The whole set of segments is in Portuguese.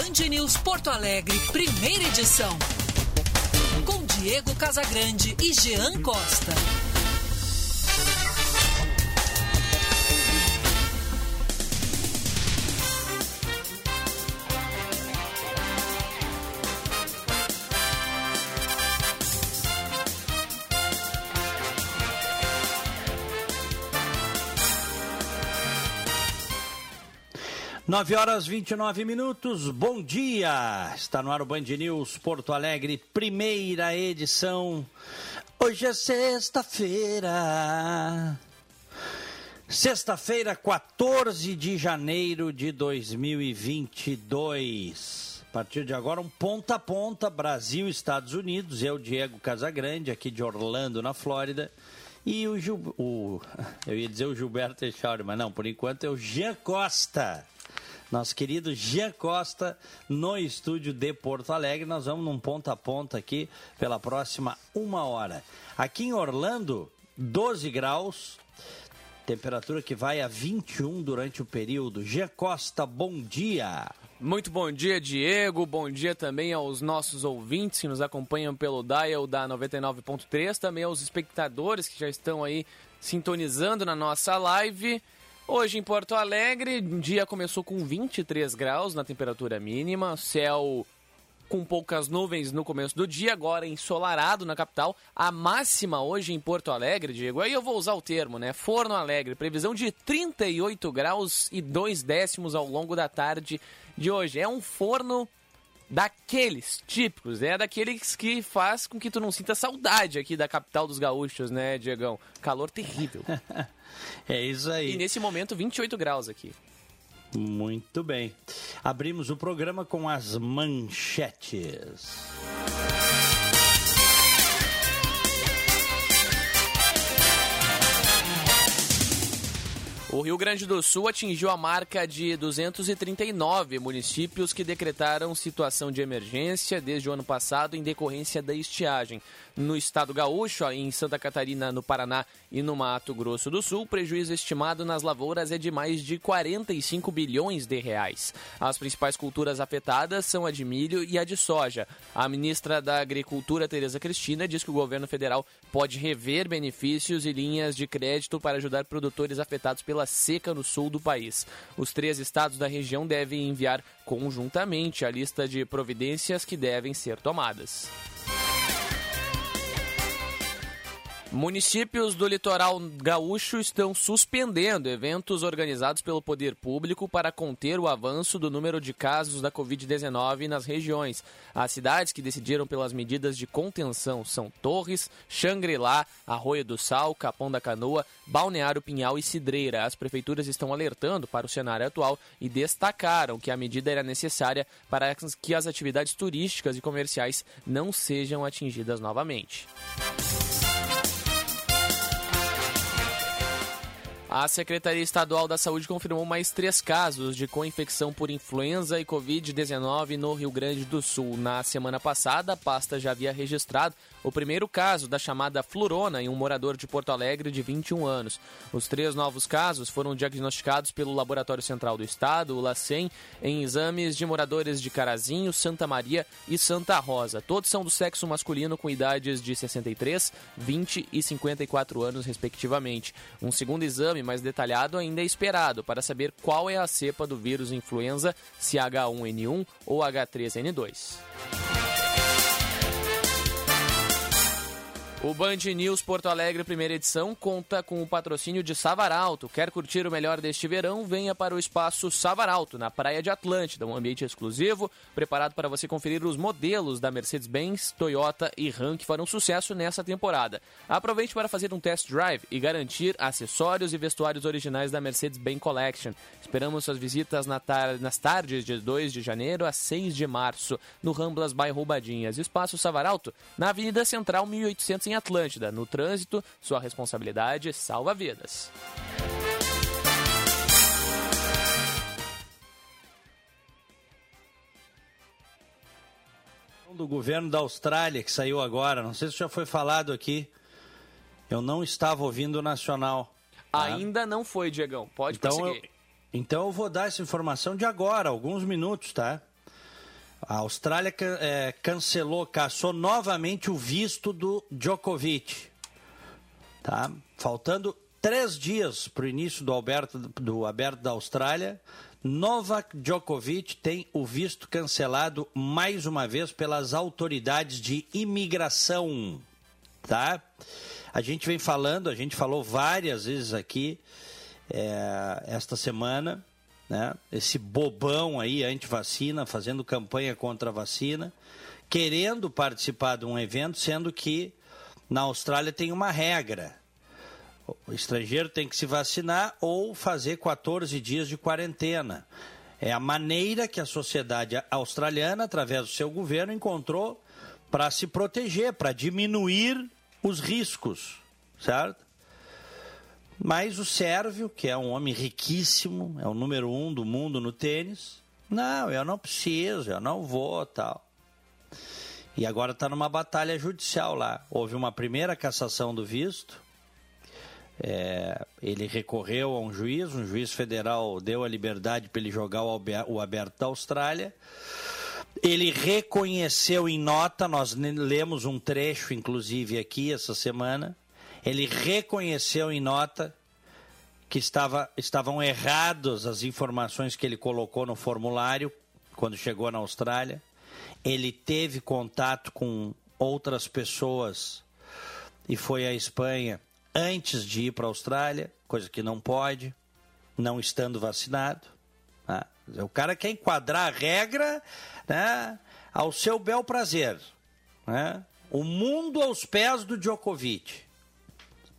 Band News Porto Alegre, primeira edição. Com Diego Casagrande e Jean Costa. 9 horas 29 minutos, bom dia! Está no ar o Band News Porto Alegre, primeira edição. Hoje é sexta-feira. Sexta-feira, 14 de janeiro de 2022. A partir de agora, um ponta a ponta, Brasil Estados Unidos. Eu, Diego Casagrande, aqui de Orlando, na Flórida. E o, Gil... o... eu ia dizer o Gilberto Echauri, mas não, por enquanto é o Jean Costa nosso querido Jean Costa, no estúdio de Porto Alegre. Nós vamos num ponta a ponta aqui pela próxima uma hora. Aqui em Orlando, 12 graus, temperatura que vai a 21 durante o período. Jean Costa, bom dia. Muito bom dia, Diego. Bom dia também aos nossos ouvintes que nos acompanham pelo dial da 99.3, também aos espectadores que já estão aí sintonizando na nossa live. Hoje em Porto Alegre, o dia começou com 23 graus na temperatura mínima, céu com poucas nuvens no começo do dia, agora ensolarado na capital. A máxima hoje em Porto Alegre, Diego, aí eu vou usar o termo, né? Forno Alegre, previsão de 38 graus e 2 décimos ao longo da tarde de hoje. É um forno daqueles típicos, é daqueles que faz com que tu não sinta saudade aqui da capital dos gaúchos, né, Diegão? Calor terrível. é isso aí. E nesse momento, 28 graus aqui. Muito bem. Abrimos o programa com as manchetes. O Rio Grande do Sul atingiu a marca de 239 municípios que decretaram situação de emergência desde o ano passado em decorrência da estiagem. No estado gaúcho, em Santa Catarina, no Paraná e no Mato Grosso do Sul, o prejuízo estimado nas lavouras é de mais de 45 bilhões de reais. As principais culturas afetadas são a de milho e a de soja. A ministra da Agricultura, Tereza Cristina, diz que o governo federal pode rever benefícios e linhas de crédito para ajudar produtores afetados pela seca no sul do país. Os três estados da região devem enviar conjuntamente a lista de providências que devem ser tomadas. Municípios do litoral gaúcho estão suspendendo eventos organizados pelo poder público para conter o avanço do número de casos da Covid-19 nas regiões. As cidades que decidiram pelas medidas de contenção são Torres, Xangri-Lá, Arroio do Sal, Capão da Canoa, Balneário Pinhal e Cidreira. As prefeituras estão alertando para o cenário atual e destacaram que a medida era necessária para que as atividades turísticas e comerciais não sejam atingidas novamente. A Secretaria Estadual da Saúde confirmou mais três casos de co-infecção por influenza e Covid-19 no Rio Grande do Sul. Na semana passada, a pasta já havia registrado o primeiro caso da chamada flurona em um morador de Porto Alegre de 21 anos. Os três novos casos foram diagnosticados pelo Laboratório Central do Estado, o LACEN, em exames de moradores de Carazinho, Santa Maria e Santa Rosa. Todos são do sexo masculino com idades de 63, 20 e 54 anos, respectivamente. Um segundo exame mais detalhado ainda é esperado para saber qual é a cepa do vírus influenza, se H1N1 ou H3N2. O Band News Porto Alegre, primeira edição, conta com o patrocínio de Savaralto. Quer curtir o melhor deste verão? Venha para o espaço Savaralto, na Praia de Atlântida, um ambiente exclusivo, preparado para você conferir os modelos da Mercedes-Benz, Toyota e Ram que farão sucesso nessa temporada. Aproveite para fazer um test drive e garantir acessórios e vestuários originais da Mercedes-Benz Collection. Esperamos suas visitas na tar nas tardes de 2 de janeiro a 6 de março, no Ramblas Bairro Roubadinhas. Espaço Savaralto, na Avenida Central 1800 em Atlântida. No trânsito, sua responsabilidade salva vidas. Do governo da Austrália que saiu agora, não sei se já foi falado aqui. Eu não estava ouvindo o Nacional. Tá? Ainda não foi, Diegão. Pode então Eu, então eu vou dar essa informação de agora, alguns minutos, tá? A Austrália é, cancelou, caçou novamente o visto do Djokovic. Tá? Faltando três dias para o início do, Alberto, do Aberto da Austrália, Novak Djokovic tem o visto cancelado mais uma vez pelas autoridades de imigração. Tá? A gente vem falando, a gente falou várias vezes aqui é, esta semana, né? Esse bobão aí anti-vacina, fazendo campanha contra a vacina, querendo participar de um evento, sendo que na Austrália tem uma regra. O estrangeiro tem que se vacinar ou fazer 14 dias de quarentena. É a maneira que a sociedade australiana, através do seu governo, encontrou para se proteger, para diminuir os riscos, certo? Mas o Sérvio, que é um homem riquíssimo, é o número um do mundo no tênis, não, eu não preciso, eu não vou, tal. E agora está numa batalha judicial lá. Houve uma primeira cassação do visto. É, ele recorreu a um juiz, um juiz federal deu a liberdade para ele jogar o aberto da Austrália. Ele reconheceu em nota, nós lemos um trecho, inclusive, aqui essa semana. Ele reconheceu em nota que estava, estavam erradas as informações que ele colocou no formulário quando chegou na Austrália. Ele teve contato com outras pessoas e foi à Espanha antes de ir para a Austrália, coisa que não pode, não estando vacinado. Né? O cara quer enquadrar a regra né, ao seu bel prazer. Né? O mundo aos pés do Djokovic.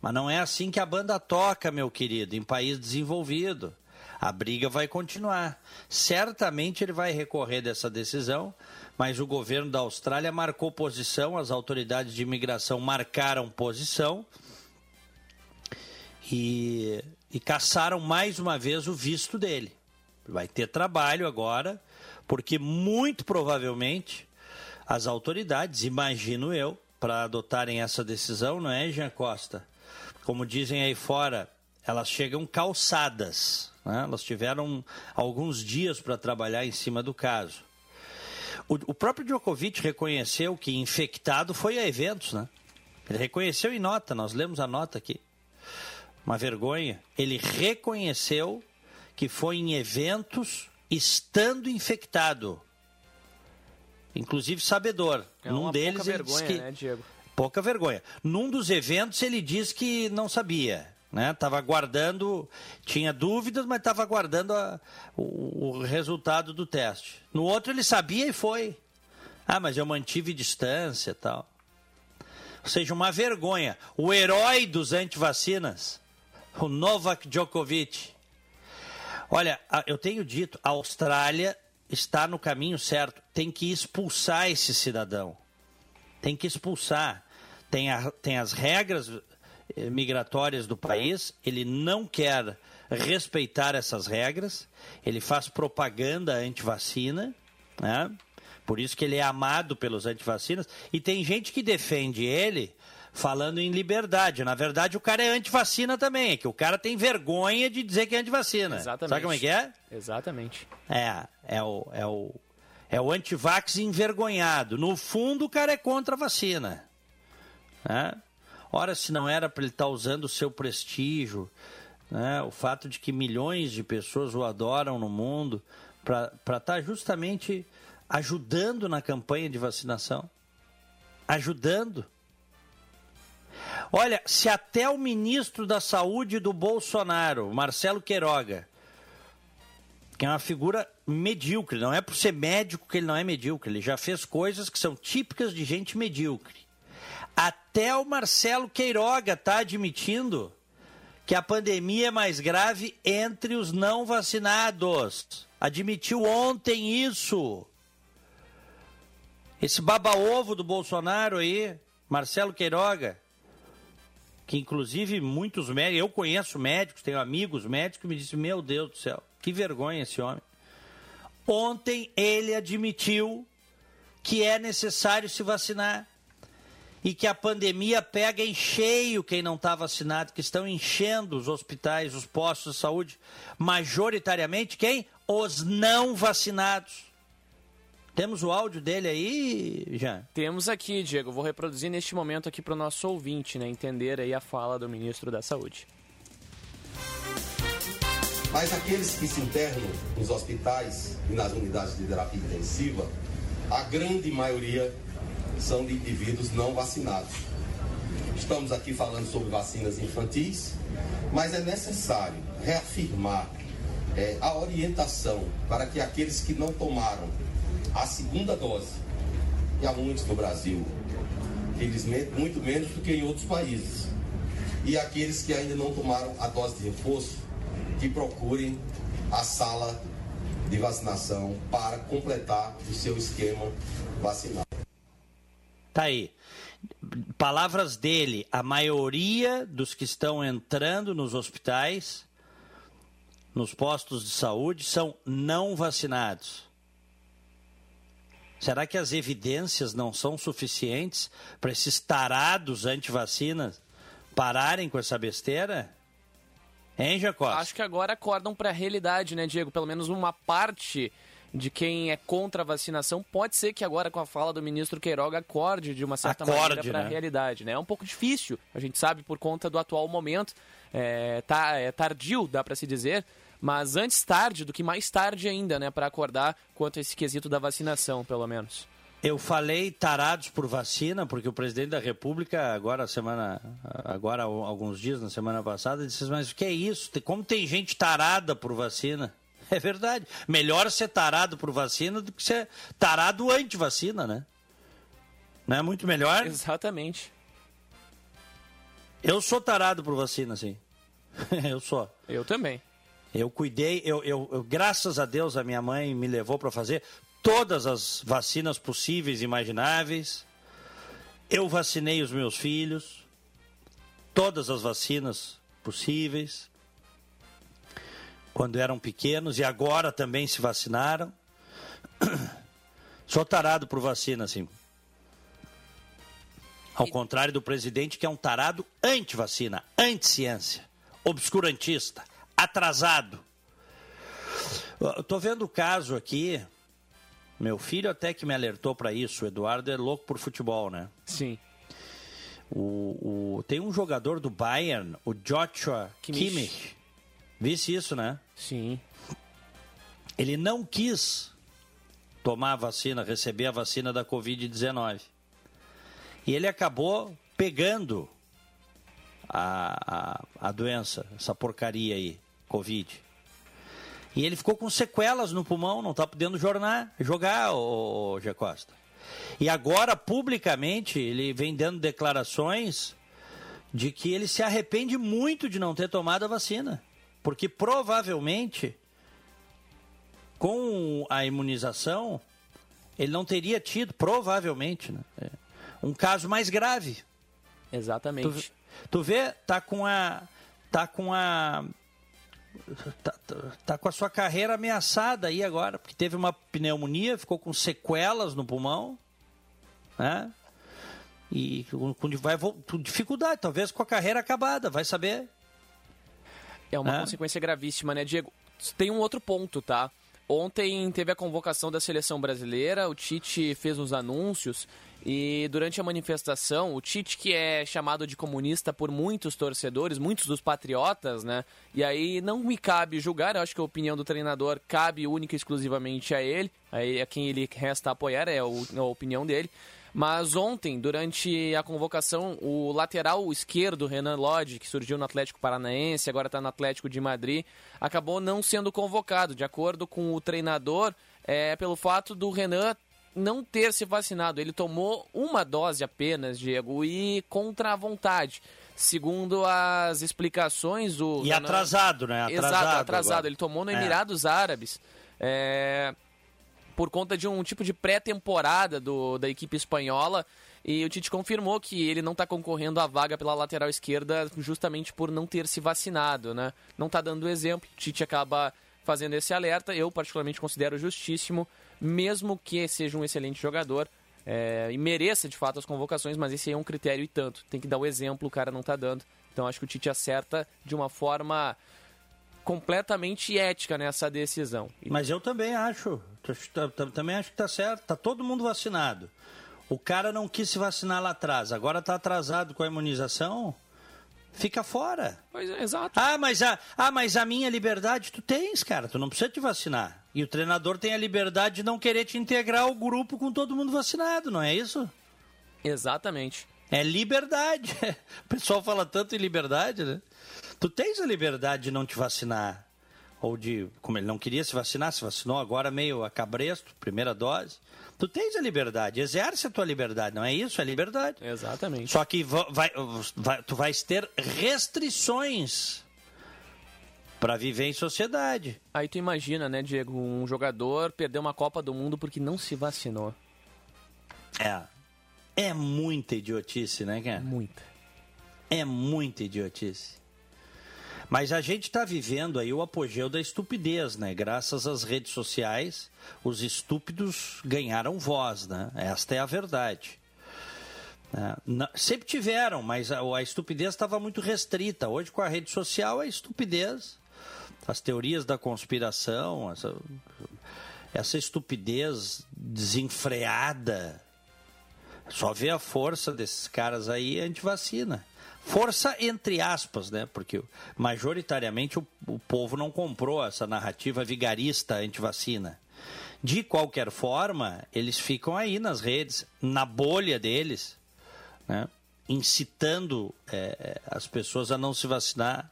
Mas não é assim que a banda toca, meu querido, em país desenvolvido. A briga vai continuar. Certamente ele vai recorrer dessa decisão, mas o governo da Austrália marcou posição, as autoridades de imigração marcaram posição e, e caçaram mais uma vez o visto dele. Vai ter trabalho agora, porque muito provavelmente as autoridades, imagino eu, para adotarem essa decisão, não é, Jean Costa? Como dizem aí fora, elas chegam calçadas. Né? Elas tiveram alguns dias para trabalhar em cima do caso. O, o, próprio Djokovic reconheceu que infectado foi a eventos, né? Ele reconheceu em nota, nós lemos a nota aqui. Uma vergonha. Ele reconheceu que foi em eventos estando infectado. Inclusive sabedor. É Num uma deles pouca vergonha, que né, Diego? Pouca vergonha. Num dos eventos ele disse que não sabia, né? Tava aguardando, tinha dúvidas, mas estava aguardando a, o, o resultado do teste. No outro ele sabia e foi. Ah, mas eu mantive distância, tal. Ou seja, uma vergonha. O herói dos antivacinas, o Novak Djokovic. Olha, eu tenho dito, a Austrália está no caminho certo. Tem que expulsar esse cidadão. Tem que expulsar. Tem, a, tem as regras eh, migratórias do país. Ele não quer respeitar essas regras. Ele faz propaganda anti-vacina. Né? Por isso que ele é amado pelos antivacinas. E tem gente que defende ele falando em liberdade. Na verdade, o cara é antivacina também, é que o cara tem vergonha de dizer que é antivacina. Exatamente. Sabe como é que é? Exatamente. É, é o, é o, é o antivax envergonhado. No fundo, o cara é contra a vacina. Né? Ora, se não era para ele estar tá usando o seu prestígio, né? o fato de que milhões de pessoas o adoram no mundo, para estar tá justamente ajudando na campanha de vacinação. Ajudando. Olha, se até o ministro da Saúde do Bolsonaro, Marcelo Queiroga, que é uma figura medíocre, não é por ser médico que ele não é medíocre, ele já fez coisas que são típicas de gente medíocre. Até o Marcelo Queiroga está admitindo que a pandemia é mais grave entre os não vacinados. Admitiu ontem isso. Esse baba-ovo do Bolsonaro aí, Marcelo Queiroga, que inclusive muitos médicos, eu conheço médicos, tenho amigos médicos que me dizem, meu Deus do céu, que vergonha esse homem. Ontem ele admitiu que é necessário se vacinar e que a pandemia pega em cheio quem não está vacinado, que estão enchendo os hospitais, os postos de saúde, majoritariamente quem? Os não vacinados. Temos o áudio dele aí, já? Temos aqui, Diego. Vou reproduzir neste momento aqui para o nosso ouvinte, né? Entender aí a fala do ministro da Saúde. Mas aqueles que se internam nos hospitais e nas unidades de terapia intensiva, a grande maioria são de indivíduos não vacinados. Estamos aqui falando sobre vacinas infantis, mas é necessário reafirmar é, a orientação para que aqueles que não tomaram a segunda dose, e há muitos no Brasil, felizmente muito menos do que em outros países, e aqueles que ainda não tomaram a dose de reforço, que procurem a sala de vacinação para completar o seu esquema vacinal. Tá aí. Palavras dele, a maioria dos que estão entrando nos hospitais, nos postos de saúde, são não vacinados. Será que as evidências não são suficientes para esses tarados anti-vacinas pararem com essa besteira? Hein, Jacó? Acho que agora acordam para a realidade, né, Diego? Pelo menos uma parte de quem é contra a vacinação, pode ser que agora com a fala do ministro Queiroga acorde de uma certa acorde, maneira para a né? realidade, né? É um pouco difícil, a gente sabe por conta do atual momento, é, tá, é tardio, dá para se dizer, mas antes tarde do que mais tarde ainda, né, para acordar quanto a esse quesito da vacinação, pelo menos. Eu falei tarados por vacina, porque o presidente da República, agora semana, agora alguns dias na semana passada, disse: Mas o que é isso? Como tem gente tarada por vacina? É verdade. Melhor ser tarado por vacina do que ser tarado anti-vacina, né? Não é muito melhor? Exatamente. Eu sou tarado por vacina, sim. eu sou. Eu também. Eu cuidei, eu, eu, eu, graças a Deus a minha mãe me levou para fazer todas as vacinas possíveis e imagináveis. Eu vacinei os meus filhos, todas as vacinas possíveis quando eram pequenos e agora também se vacinaram. Sou tarado por vacina, sim. Ao contrário do presidente, que é um tarado anti-vacina, anti-ciência, obscurantista, atrasado. Estou vendo o caso aqui. Meu filho até que me alertou para isso. O Eduardo é louco por futebol, né? Sim. O, o, tem um jogador do Bayern, o Joshua Kimmich. Kimmich Visse isso, né? Sim. Ele não quis tomar a vacina, receber a vacina da Covid-19. E ele acabou pegando a, a, a doença, essa porcaria aí, Covid. E ele ficou com sequelas no pulmão, não está podendo jornar, jogar, o G. Costa. E agora, publicamente, ele vem dando declarações de que ele se arrepende muito de não ter tomado a vacina. Porque provavelmente, com a imunização, ele não teria tido, provavelmente, né, é, um caso mais grave. Exatamente. Tu, tu vê, tá com a. Tá com a. Tá, tá, tá, com a sua carreira ameaçada aí agora, porque teve uma pneumonia, ficou com sequelas no pulmão, né? E com, vai, com dificuldade, talvez com a carreira acabada, vai saber. É uma é. consequência gravíssima, né, Diego? Tem um outro ponto, tá? Ontem teve a convocação da seleção brasileira, o Tite fez uns anúncios e durante a manifestação, o Tite, que é chamado de comunista por muitos torcedores, muitos dos patriotas, né? E aí não me cabe julgar, eu acho que a opinião do treinador cabe única e exclusivamente a ele, a quem ele resta apoiar é a opinião dele. Mas ontem, durante a convocação, o lateral esquerdo, Renan Lodge, que surgiu no Atlético Paranaense, agora está no Atlético de Madrid, acabou não sendo convocado, de acordo com o treinador, é, pelo fato do Renan não ter se vacinado. Ele tomou uma dose apenas, Diego, e contra a vontade. Segundo as explicações, o. E Renan... atrasado, né? Atrasado Exato, atrasado. Agora. Ele tomou no é. Emirados é. Árabes. É por conta de um tipo de pré-temporada da equipe espanhola. E o Tite confirmou que ele não está concorrendo à vaga pela lateral esquerda justamente por não ter se vacinado, né? Não está dando exemplo. O Tite acaba fazendo esse alerta. Eu, particularmente, considero justíssimo, mesmo que seja um excelente jogador é, e mereça de fato as convocações, mas esse é um critério e tanto. Tem que dar o exemplo, o cara não está dando. Então acho que o Tite acerta de uma forma completamente ética nessa decisão. Mas eu também acho. Também acho que está certo. Está todo mundo vacinado. O cara não quis se vacinar lá atrás. Agora está atrasado com a imunização. Fica fora. Pois é, exato. Ah mas, a, ah, mas a minha liberdade tu tens, cara. Tu não precisa te vacinar. E o treinador tem a liberdade de não querer te integrar ao grupo com todo mundo vacinado, não é isso? Exatamente. É liberdade. O pessoal fala tanto em liberdade, né? Tu tens a liberdade de não te vacinar. Ou de, como ele não queria se vacinar, se vacinou agora meio a cabresto, primeira dose. Tu tens a liberdade, exerce a tua liberdade, não é isso? É liberdade. Exatamente. Só que vai, vai, tu vais ter restrições para viver em sociedade. Aí tu imagina, né, Diego, um jogador perder uma Copa do Mundo porque não se vacinou. É. É muita idiotice, né, cara? Muita. É muita idiotice. Mas a gente está vivendo aí o apogeu da estupidez, né? Graças às redes sociais, os estúpidos ganharam voz, né? Esta é a verdade. É, não, sempre tiveram, mas a, a estupidez estava muito restrita. Hoje, com a rede social, a estupidez, as teorias da conspiração, essa, essa estupidez desenfreada. Só vê a força desses caras aí anti-vacina. Força entre aspas, né? Porque majoritariamente o, o povo não comprou essa narrativa vigarista anti-vacina. De qualquer forma, eles ficam aí nas redes, na bolha deles, né? incitando é, as pessoas a não se vacinar.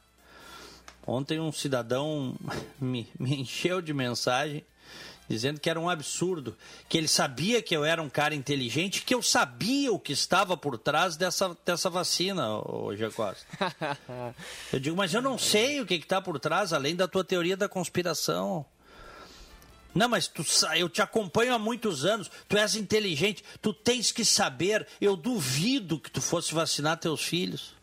Ontem um cidadão me, me encheu de mensagem dizendo que era um absurdo, que ele sabia que eu era um cara inteligente, que eu sabia o que estava por trás dessa, dessa vacina, o Costa. eu digo, mas eu não sei o que está por trás, além da tua teoria da conspiração. Não, mas tu, eu te acompanho há muitos anos, tu és inteligente, tu tens que saber, eu duvido que tu fosse vacinar teus filhos.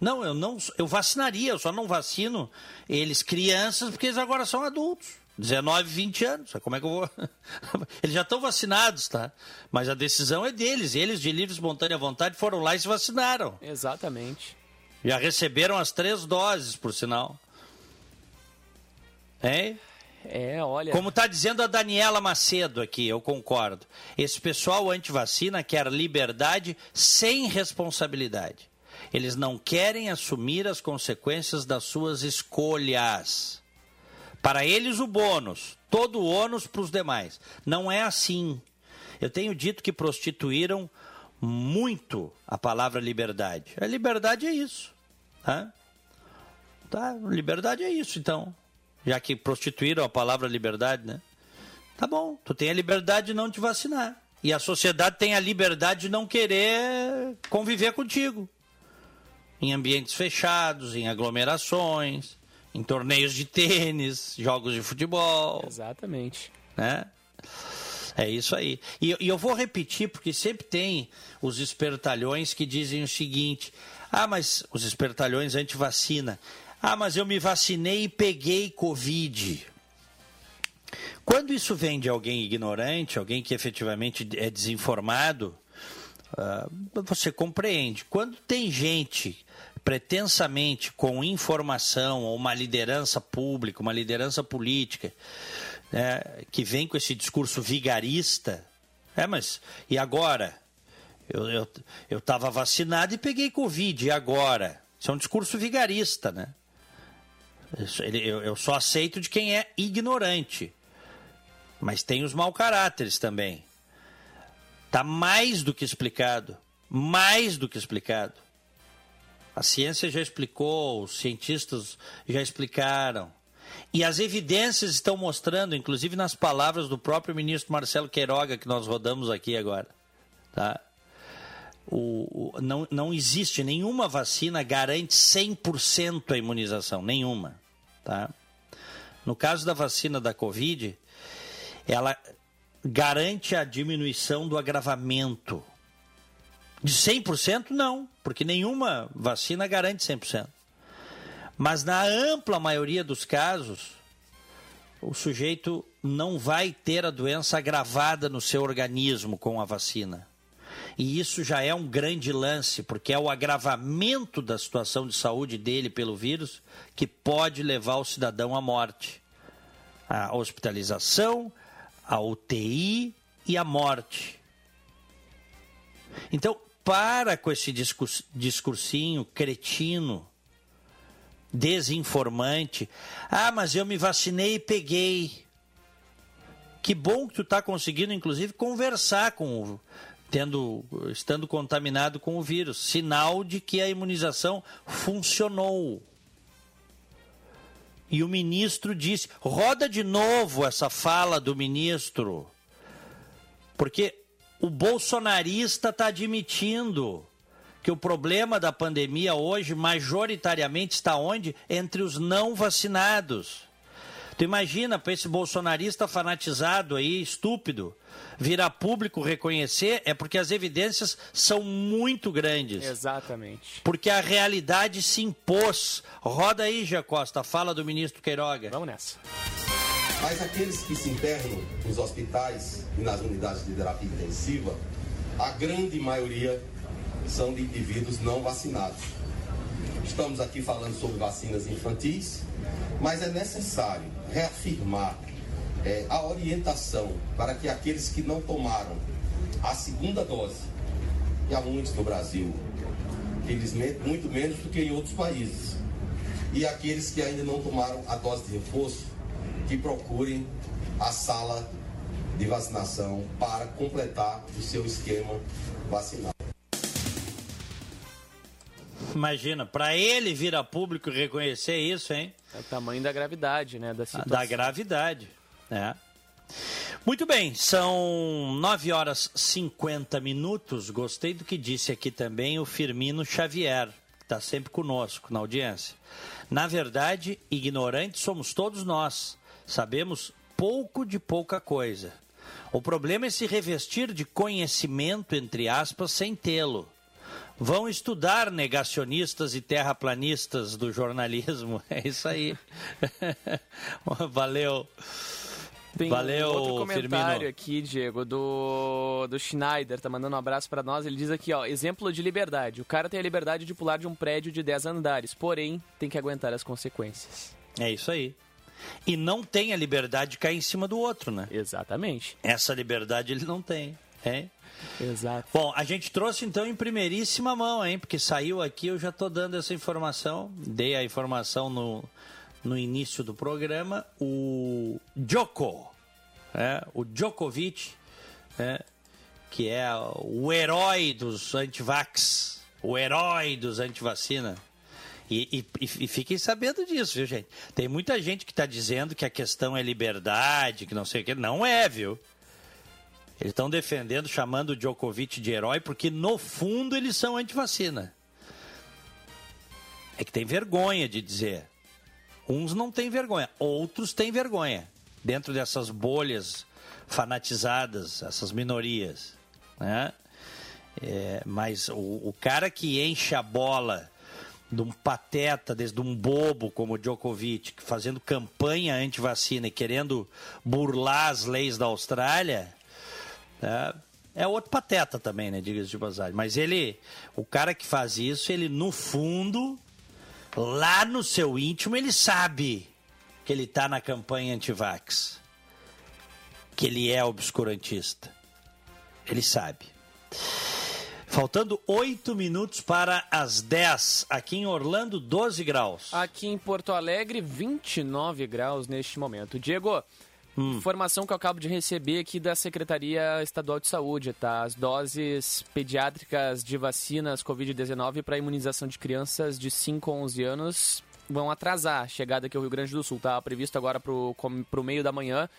Não, eu não, eu vacinaria, eu só não vacino eles crianças porque eles agora são adultos. 19, 20 anos. Como é que eu vou. Eles já estão vacinados, tá? Mas a decisão é deles. Eles, de livre, espontânea vontade, foram lá e se vacinaram. Exatamente. Já receberam as três doses, por sinal. Hein? É, olha. Como está dizendo a Daniela Macedo aqui, eu concordo. Esse pessoal anti-vacina quer liberdade sem responsabilidade. Eles não querem assumir as consequências das suas escolhas. Para eles, o bônus, todo o ônus para os demais. Não é assim. Eu tenho dito que prostituíram muito a palavra liberdade. A liberdade é isso. Tá? tá? Liberdade é isso, então. Já que prostituíram a palavra liberdade, né? Tá bom, tu tem a liberdade de não te vacinar. E a sociedade tem a liberdade de não querer conviver contigo. Em ambientes fechados, em aglomerações em torneios de tênis, jogos de futebol. Exatamente. Né? É isso aí. E, e, eu vou repetir, porque sempre tem os espertalhões que dizem o seguinte: ah, mas os espertalhões anti-vacina. Ah, mas eu me vacinei e peguei Covid. Quando isso vem de alguém ignorante, alguém que efetivamente é desinformado, uh, você compreende. Quando tem gente pretensamente com informação ou uma liderança pública, uma liderança política, né, que vem com esse discurso vigarista. É, mas e agora? Eu estava eu, eu vacinado e peguei Covid, e agora? Isso é um discurso vigarista, né? Eu, eu só aceito de quem é ignorante. Mas tem os mau caráteres também. Está mais do que explicado. Mais do que explicado. A ciência já explicou, os cientistas já explicaram. E as evidências estão mostrando, inclusive nas palavras do próprio ministro Marcelo Queiroga, que nós rodamos aqui agora. Tá? O, o, não, não existe nenhuma vacina garante 100% a imunização, nenhuma. Tá? No caso da vacina da Covid, ela garante a diminuição do agravamento de 100% não, porque nenhuma vacina garante 100%. Mas na ampla maioria dos casos, o sujeito não vai ter a doença agravada no seu organismo com a vacina. E isso já é um grande lance, porque é o agravamento da situação de saúde dele pelo vírus que pode levar o cidadão à morte. A hospitalização, a UTI e a morte. Então, para com esse discursinho cretino, desinformante. Ah, mas eu me vacinei e peguei. Que bom que tu está conseguindo, inclusive, conversar com o, tendo, estando contaminado com o vírus. Sinal de que a imunização funcionou. E o ministro disse: roda de novo essa fala do ministro. Porque o bolsonarista está admitindo que o problema da pandemia hoje, majoritariamente, está onde? Entre os não vacinados. Tu imagina para esse bolsonarista fanatizado aí, estúpido, virar público reconhecer, é porque as evidências são muito grandes. Exatamente. Porque a realidade se impôs. Roda aí, Gia Costa, fala do ministro Queiroga. Vamos nessa. Mas aqueles que se internam nos hospitais e nas unidades de terapia intensiva, a grande maioria são de indivíduos não vacinados. Estamos aqui falando sobre vacinas infantis, mas é necessário reafirmar é, a orientação para que aqueles que não tomaram a segunda dose, e há muitos no Brasil, felizmente muito menos do que em outros países, e aqueles que ainda não tomaram a dose de reforço, que procurem a sala de vacinação para completar o seu esquema vacinal. Imagina, para ele vir a público reconhecer isso, hein? É o tamanho da gravidade, né? Da, situação. da gravidade, né? Muito bem, são 9 horas 50 minutos. Gostei do que disse aqui também o Firmino Xavier, que está sempre conosco na audiência. Na verdade, ignorantes somos todos nós. Sabemos pouco de pouca coisa. O problema é se revestir de conhecimento, entre aspas, sem tê-lo. Vão estudar negacionistas e terraplanistas do jornalismo. É isso aí. Valeu. Tem Valeu, um outro comentário Firmino. aqui, Diego, do, do Schneider, tá mandando um abraço para nós. Ele diz aqui, ó, exemplo de liberdade. O cara tem a liberdade de pular de um prédio de 10 andares, porém tem que aguentar as consequências. É isso aí. E não tem a liberdade de cair em cima do outro, né? Exatamente. Essa liberdade ele não tem. Hein? Exato. Bom, a gente trouxe então em primeiríssima mão, hein? Porque saiu aqui, eu já tô dando essa informação. Dei a informação no, no início do programa. O Djoko, é, o Djokovic, é, que é o herói dos antivax, o herói dos antivacina. E, e, e, fiquem sabendo disso, viu, gente? Tem muita gente que está dizendo que a questão é liberdade, que não sei o que. Não é, viu? Eles estão defendendo, chamando o Djokovic de herói, porque no fundo eles são antivacina. É que tem vergonha de dizer. Uns não têm vergonha, outros têm vergonha. Dentro dessas bolhas fanatizadas, essas minorias. Né? É, mas o, o cara que enche a bola de um pateta, desde um bobo como Djokovic, fazendo campanha anti-vacina e querendo burlar as leis da Austrália, é, é outro pateta também, né? Diga-se de passagem. Mas ele, o cara que faz isso, ele no fundo, lá no seu íntimo, ele sabe que ele está na campanha anti-vax. Que ele é obscurantista. Ele sabe. Faltando oito minutos para as 10. Aqui em Orlando, 12 graus. Aqui em Porto Alegre, 29 graus neste momento. Diego, hum. informação que eu acabo de receber aqui da Secretaria Estadual de Saúde, tá? As doses pediátricas de vacinas Covid-19 para imunização de crianças de 5 a 11 anos vão atrasar a chegada aqui ao Rio Grande do Sul. Tá previsto agora para o meio da manhã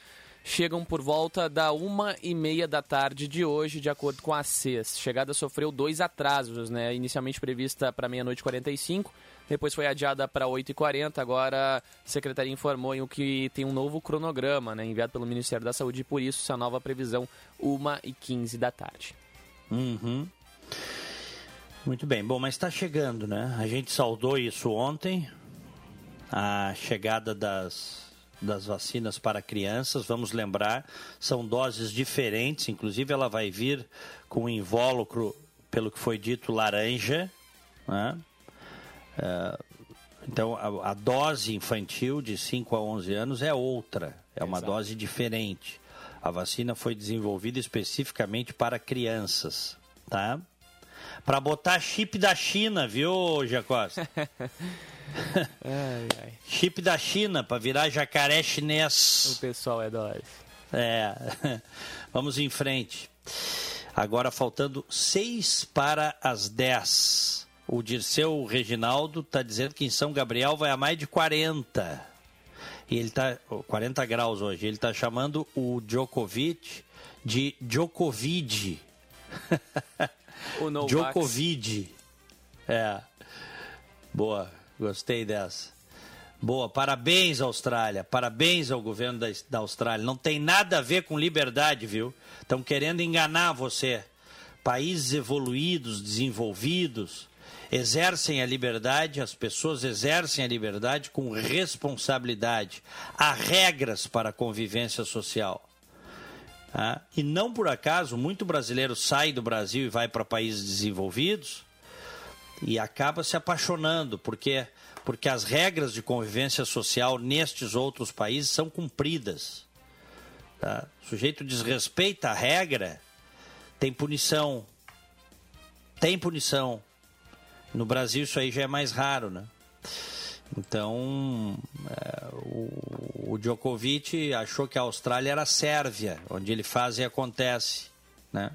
chegam por volta da uma e meia da tarde de hoje, de acordo com a CES. Chegada sofreu dois atrasos, né? Inicialmente prevista para meia-noite e 45, depois foi adiada para 8h40. Agora a Secretaria informou em o que tem um novo cronograma, né? Enviado pelo Ministério da Saúde, e por isso essa nova previsão, 1h15 da tarde. Uhum. Muito bem. Bom, mas está chegando, né? A gente saudou isso ontem, a chegada das das vacinas para crianças. Vamos lembrar, são doses diferentes, inclusive ela vai vir com um invólucro, pelo que foi dito, laranja. Né? É, então, a, a, dose infantil de 5 a 11 anos é outra, é uma Exato. dose diferente. A vacina foi desenvolvida especificamente para crianças, tá? Para botar chip da China, viu, Jacosta? ai, ai. Chip da China para virar jacaré chinês. O pessoal é dói. É. Vamos em frente. Agora faltando seis para as dez. O Dirceu Reginaldo está dizendo que em São Gabriel vai a mais de 40. E ele está 40 graus hoje. Ele está chamando o Djokovic de Djokovic. O Djokovic. É. Boa, gostei dessa. Boa, parabéns Austrália, parabéns ao governo da, da Austrália. Não tem nada a ver com liberdade, viu? Estão querendo enganar você. Países evoluídos, desenvolvidos, exercem a liberdade, as pessoas exercem a liberdade com responsabilidade. Há regras para a convivência social. Ah, e não por acaso, muito brasileiro sai do Brasil e vai para países desenvolvidos e acaba se apaixonando, porque, porque as regras de convivência social nestes outros países são cumpridas. Tá? O sujeito desrespeita a regra, tem punição. Tem punição. No Brasil isso aí já é mais raro, né? Então, é, o, o, Djokovic achou que a Austrália era a Sérvia, onde ele faz e acontece. Né?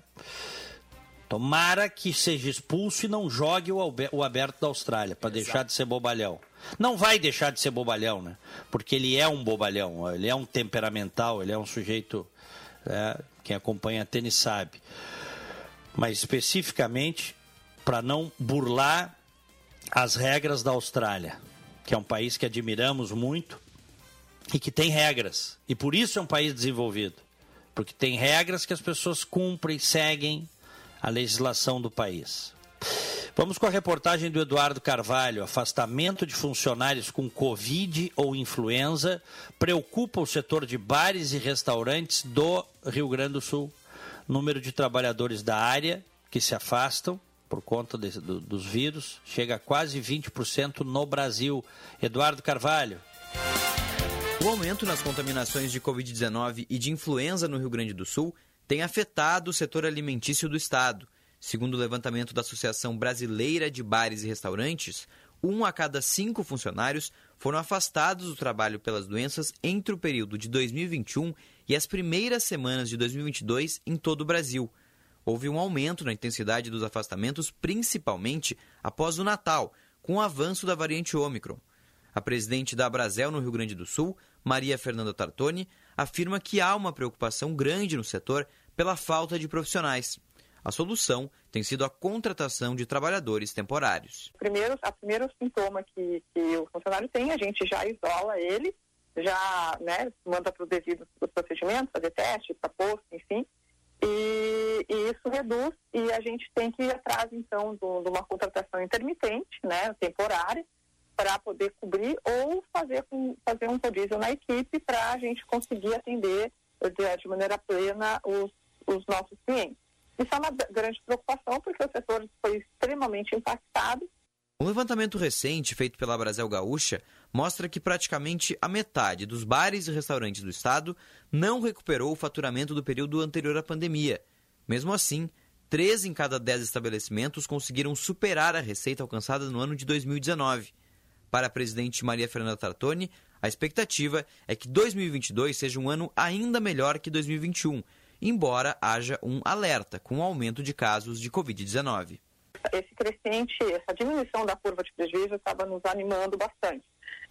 Tomara que seja expulso e não jogue o, aberto da Austrália, para deixar de ser bobalhão. Não vai deixar de ser bobalhão, né? Porque ele é um bobalhão, ele é um temperamental, ele é um sujeito. É, quem acompanha tênis sabe. Mas especificamente para não burlar as regras da Austrália que é um país que admiramos muito e que tem regras. E por isso é um país desenvolvido. Porque tem regras que as pessoas cumprem, seguem a legislação do país. Vamos com a reportagem do Eduardo Carvalho. Afastamento de funcionários com Covid ou influenza preocupa o setor de bares e restaurantes do Rio Grande do Sul. Número de trabalhadores da área que se afastam por conta de, do, dos vírus, chega a quase 20% no Brasil. Eduardo Carvalho. O aumento nas contaminações de Covid-19 e de influenza no Rio Grande do Sul tem afetado o setor alimentício do estado. Segundo o levantamento da Associação Brasileira de Bares e Restaurantes, um a cada cinco funcionários foram afastados do trabalho pelas doenças entre o período de 2021 e as primeiras semanas de 2022 em todo o Brasil houve um aumento na intensidade dos afastamentos, principalmente após o Natal, com o avanço da variante Ômicron. A presidente da Abrazel no Rio Grande do Sul, Maria Fernanda Tartoni, afirma que há uma preocupação grande no setor pela falta de profissionais. A solução tem sido a contratação de trabalhadores temporários. Primeiro, a primeiro sintoma que, que o funcionário tem, a gente já isola ele, já né, manda para o devido procedimento, fazer teste, para posto, enfim, e, e, isso reduz e a gente tem que ir atrás, então, de uma contratação intermitente, né, temporária, para poder cobrir ou fazer, fazer um rodízio na equipe para a gente conseguir atender de, de maneira plena os, os nossos clientes. Isso é uma grande preocupação porque o setor foi extremamente impactado um levantamento recente feito pela Brasil Gaúcha mostra que praticamente a metade dos bares e restaurantes do estado não recuperou o faturamento do período anterior à pandemia. Mesmo assim, três em cada dez estabelecimentos conseguiram superar a receita alcançada no ano de 2019. Para a presidente Maria Fernanda Tartoni, a expectativa é que 2022 seja um ano ainda melhor que 2021, embora haja um alerta com o aumento de casos de Covid-19 esse crescente, essa diminuição da curva de prejuízo estava nos animando bastante.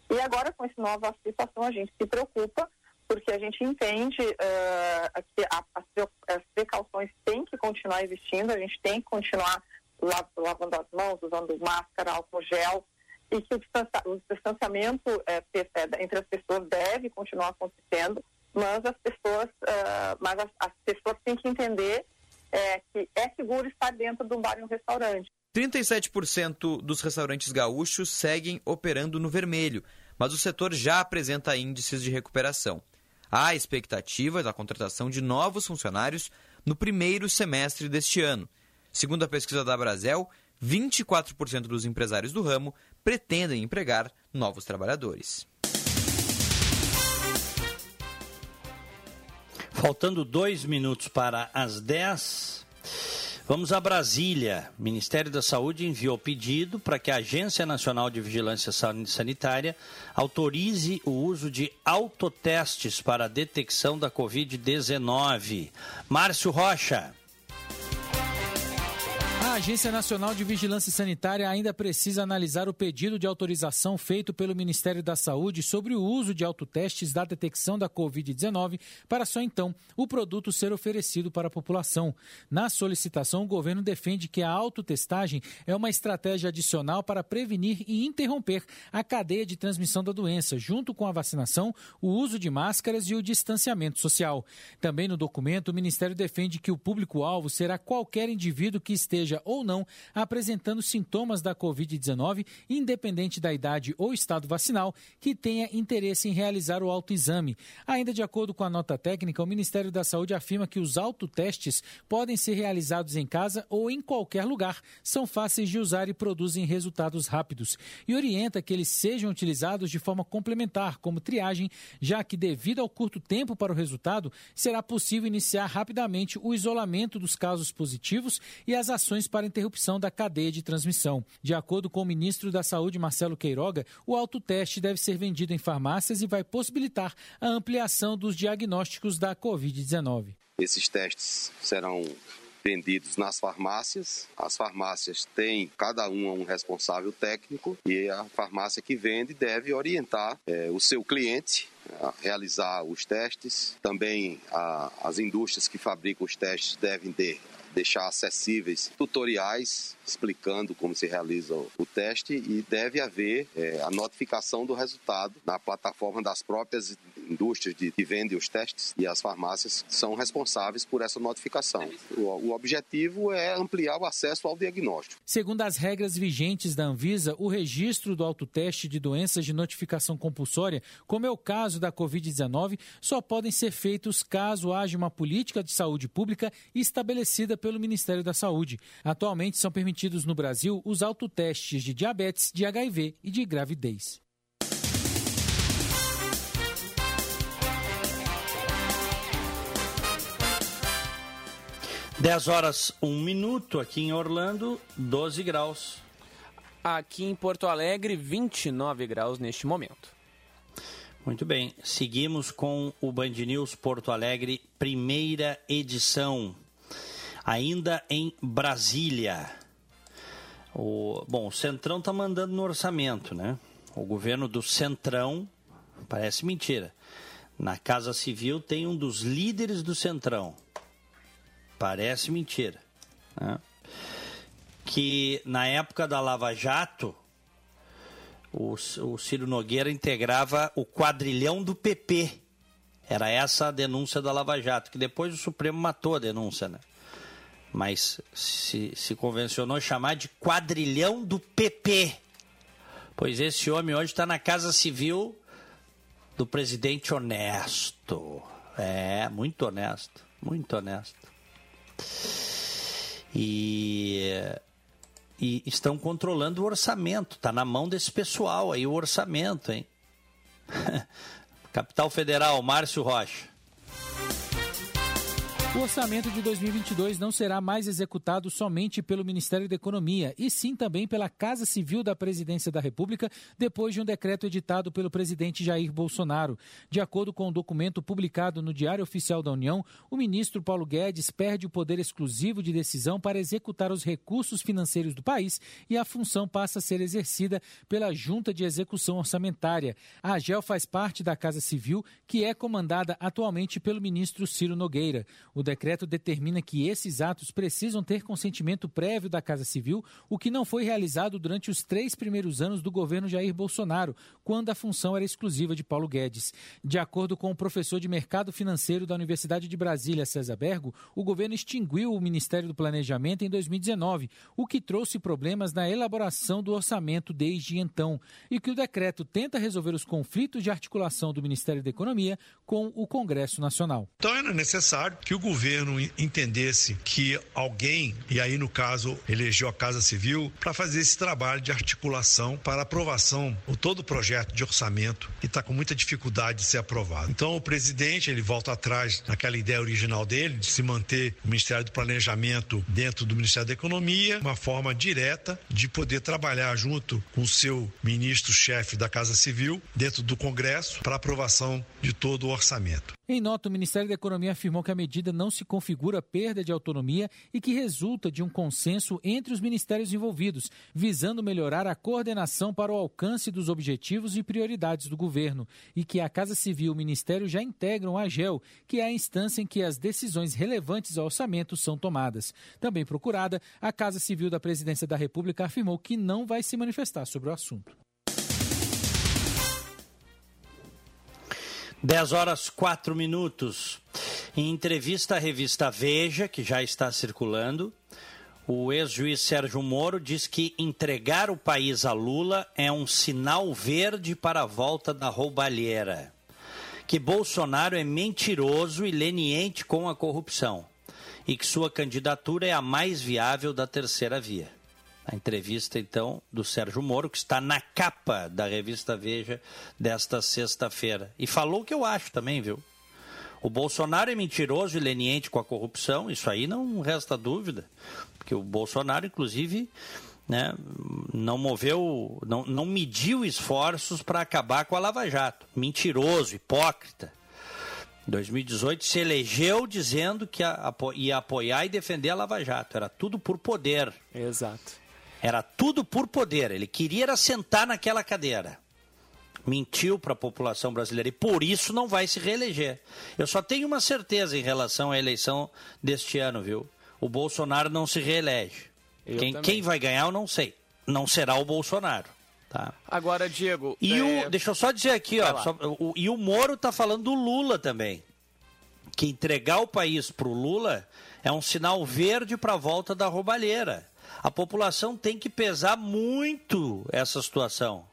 E agora, com essa nova situação, a gente se preocupa, porque a gente entende uh, que a, as, precauções têm que continuar existindo, a gente tem que continuar lavando as mãos, usando máscara, álcool gel, e que o, distanciamento é, entre as pessoas deve continuar acontecendo, mas as pessoas, uh, mas as, as pessoas têm que entender é, que é seguro estar dentro de um bar e um restaurante. 37% dos restaurantes gaúchos seguem operando no vermelho, mas o setor já apresenta índices de recuperação. Há expectativa da contratação de novos funcionários no primeiro semestre deste ano. Segundo a pesquisa da Brasel, 24% dos empresários do ramo pretendem empregar novos trabalhadores. Faltando dois minutos para as 10, vamos a Brasília. O Ministério da Saúde enviou pedido para que a Agência Nacional de Vigilância Sanitária autorize o uso de autotestes para a detecção da Covid-19. Márcio Rocha. Agência Nacional de Vigilância Sanitária ainda precisa analisar o pedido de autorização feito pelo Ministério da Saúde sobre o uso de autotestes da detecção da Covid-19 para só então o produto ser oferecido para a população. Na solicitação, o governo defende que a autotestagem é uma estratégia adicional para prevenir e interromper a cadeia de transmissão da doença, junto com a vacinação, o uso de máscaras e o distanciamento social. Também no documento, o Ministério defende que o público-alvo será qualquer indivíduo que esteja ou não apresentando sintomas da Covid-19, independente da idade ou estado vacinal, que tenha interesse em realizar o autoexame. Ainda de acordo com a nota técnica, o Ministério da Saúde afirma que os autotestes podem ser realizados em casa ou em qualquer lugar, são fáceis de usar e produzem resultados rápidos. E orienta que eles sejam utilizados de forma complementar, como triagem, já que, devido ao curto tempo para o resultado, será possível iniciar rapidamente o isolamento dos casos positivos e as ações para interrupção da cadeia de transmissão. De acordo com o ministro da Saúde, Marcelo Queiroga, o autoteste deve ser vendido em farmácias e vai possibilitar a ampliação dos diagnósticos da Covid-19. Esses testes serão vendidos nas farmácias. As farmácias têm cada uma um responsável técnico e a farmácia que vende deve orientar é, o seu cliente a realizar os testes. Também a, as indústrias que fabricam os testes devem ter deixar acessíveis tutoriais explicando como se realiza o teste e deve haver é, a notificação do resultado na plataforma das próprias indústrias de, que vendem os testes e as farmácias são responsáveis por essa notificação. O, o objetivo é ampliar o acesso ao diagnóstico. Segundo as regras vigentes da Anvisa, o registro do autoteste de doenças de notificação compulsória, como é o caso da Covid-19, só podem ser feitos caso haja uma política de saúde pública estabelecida pelo Ministério da Saúde. Atualmente são permitidos no Brasil os autotestes de diabetes, de HIV e de gravidez. Dez horas, um minuto aqui em Orlando, 12 graus. Aqui em Porto Alegre, 29 graus neste momento. Muito bem, seguimos com o Band News Porto Alegre, primeira edição ainda em Brasília. O, bom, o Centrão está mandando no orçamento, né? O governo do Centrão, parece mentira. Na Casa Civil tem um dos líderes do Centrão. Parece mentira. Né? Que na época da Lava Jato, o, o Ciro Nogueira integrava o quadrilhão do PP. Era essa a denúncia da Lava Jato, que depois o Supremo matou a denúncia, né? Mas se, se convencionou chamar de quadrilhão do PP. Pois esse homem hoje está na Casa Civil do presidente honesto. É, muito honesto, muito honesto. E, e estão controlando o orçamento. Está na mão desse pessoal aí o orçamento, hein? Capital Federal, Márcio Rocha. O orçamento de 2022 não será mais executado somente pelo Ministério da Economia, e sim também pela Casa Civil da Presidência da República, depois de um decreto editado pelo presidente Jair Bolsonaro. De acordo com o um documento publicado no Diário Oficial da União, o ministro Paulo Guedes perde o poder exclusivo de decisão para executar os recursos financeiros do país e a função passa a ser exercida pela Junta de Execução Orçamentária. A AGEL faz parte da Casa Civil, que é comandada atualmente pelo ministro Ciro Nogueira. O decreto determina que esses atos precisam ter consentimento prévio da Casa Civil, o que não foi realizado durante os três primeiros anos do governo Jair Bolsonaro, quando a função era exclusiva de Paulo Guedes. De acordo com o professor de mercado financeiro da Universidade de Brasília, César Bergo, o governo extinguiu o Ministério do Planejamento em 2019, o que trouxe problemas na elaboração do orçamento desde então, e que o decreto tenta resolver os conflitos de articulação do Ministério da Economia com o Congresso Nacional. Então era necessário que o governo entendesse que alguém, e aí no caso elegeu a Casa Civil, para fazer esse trabalho de articulação para aprovação, o todo o projeto de orçamento que está com muita dificuldade de ser aprovado. Então o presidente ele volta atrás naquela ideia original dele de se manter o Ministério do Planejamento dentro do Ministério da Economia, uma forma direta de poder trabalhar junto com o seu ministro-chefe da Casa Civil dentro do Congresso para aprovação de todo o orçamento. Em nota, o Ministério da Economia afirmou que a medida não se configura perda de autonomia e que resulta de um consenso entre os ministérios envolvidos, visando melhorar a coordenação para o alcance dos objetivos e prioridades do governo, e que a Casa Civil e o Ministério já integram a AGEL, que é a instância em que as decisões relevantes ao orçamento são tomadas. Também procurada, a Casa Civil da Presidência da República afirmou que não vai se manifestar sobre o assunto. 10 horas 4 minutos. Em entrevista à revista Veja, que já está circulando, o ex-juiz Sérgio Moro diz que entregar o país a Lula é um sinal verde para a volta da roubalheira. Que Bolsonaro é mentiroso e leniente com a corrupção. E que sua candidatura é a mais viável da terceira via. A entrevista, então, do Sérgio Moro, que está na capa da revista Veja desta sexta-feira. E falou o que eu acho também, viu? O Bolsonaro é mentiroso e leniente com a corrupção, isso aí não resta dúvida. Porque o Bolsonaro, inclusive, né, não moveu, não, não mediu esforços para acabar com a Lava Jato. Mentiroso, hipócrita. Em 2018 se elegeu dizendo que ia apoiar e defender a Lava Jato. Era tudo por poder. Exato. Era tudo por poder. Ele queria sentar naquela cadeira. Mentiu para a população brasileira e por isso não vai se reeleger. Eu só tenho uma certeza em relação à eleição deste ano, viu? O Bolsonaro não se reelege. Quem, quem, vai ganhar eu não sei. Não será o Bolsonaro. Tá? Agora, Diego. E é... o, deixa eu só dizer aqui, ó. Só, o, e o Moro tá falando do Lula também. Que entregar o país para o Lula é um sinal verde para a volta da roubalheira. A população tem que pesar muito essa situação.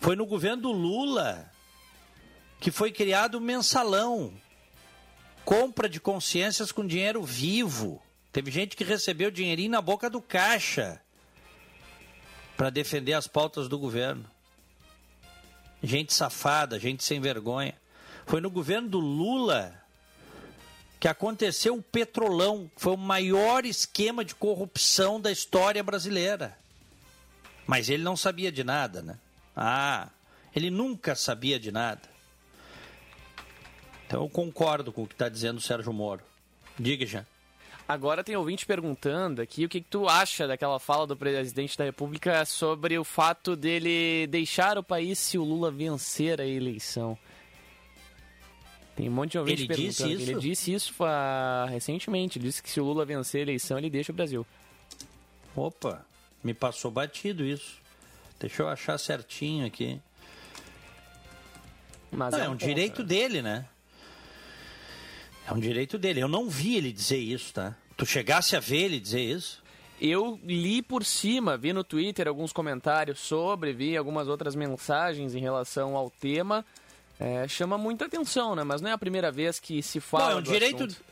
Foi no governo do Lula que foi criado o mensalão compra de consciências com dinheiro vivo. Teve gente que recebeu dinheirinho na boca do caixa para defender as pautas do governo. Gente safada, gente sem vergonha. Foi no governo do Lula que aconteceu o Petrolão, foi o maior esquema de corrupção da história brasileira. Mas ele não sabia de nada, né? Ah, ele nunca sabia de nada. Então eu concordo com o que está dizendo o Sérgio Moro. Diga, já. Agora tem ouvinte perguntando aqui o que, que, tu acha daquela fala do presidente da República sobre o fato dele deixar o país se o Lula vencer a eleição. Tem um monte de ouvinte ele perguntando. Disse isso? Ele disse isso uh, recentemente. Ele disse que se o Lula vencer a eleição, ele deixa o Brasil. Opa, me passou batido isso. Deixa eu achar certinho aqui. Mas não, é, um, um direito dele, né? É um direito dele. Eu não vi ele dizer isso, tá? Tu chegasse a ver ele dizer isso? Eu li por cima, vi no Twitter alguns comentários sobre, vi algumas outras mensagens em relação ao tema é, chama muita atenção, né? Mas não é a primeira vez que se fala. Não, é um direito. Assunto.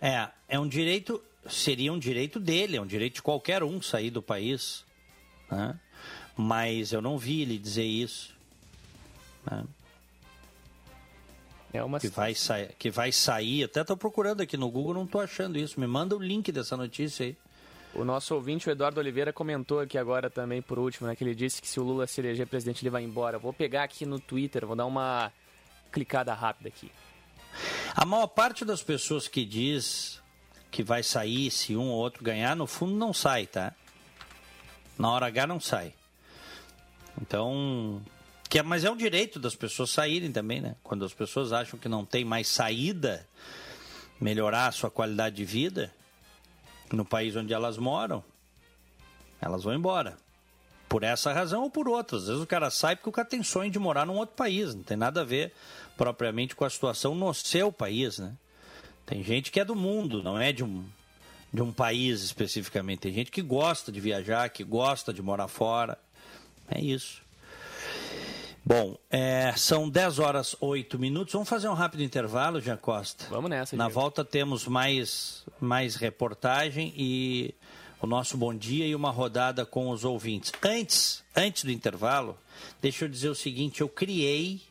É, é um direito. Seria um direito dele, é um direito de qualquer um sair do país. Né? Mas eu não vi ele dizer isso. Né? É uma que vai, sair, que vai sair. Até estou procurando aqui no Google, não estou achando isso. Me manda o link dessa notícia aí. O nosso ouvinte, o Eduardo Oliveira, comentou aqui agora também, por último, né, que ele disse que se o Lula se eleger presidente, ele vai embora. Vou pegar aqui no Twitter, vou dar uma clicada rápida aqui. A maior parte das pessoas que diz que vai sair se um ou outro ganhar, no fundo não sai, tá? Na hora H não sai. Então, que é, mas é um direito das pessoas saírem também, né? Quando as pessoas acham que não tem mais saída, melhorar a sua qualidade de vida no país onde elas moram, elas vão embora. Por essa razão ou por outras. Às vezes o cara sai porque o cara tem sonho de morar num outro país. Não tem nada a ver propriamente com a situação no seu país, né? Tem gente que é do mundo, não é de um, de um país especificamente. Tem gente que gosta de viajar, que gosta de morar fora. É isso. Bom, é, são 10 horas 8 minutos. Vamos fazer um rápido intervalo, Jean Costa. Vamos nessa. Na Diego. volta temos mais, mais reportagem e o nosso bom dia e uma rodada com os ouvintes. Antes, antes do intervalo, deixa eu dizer o seguinte: eu criei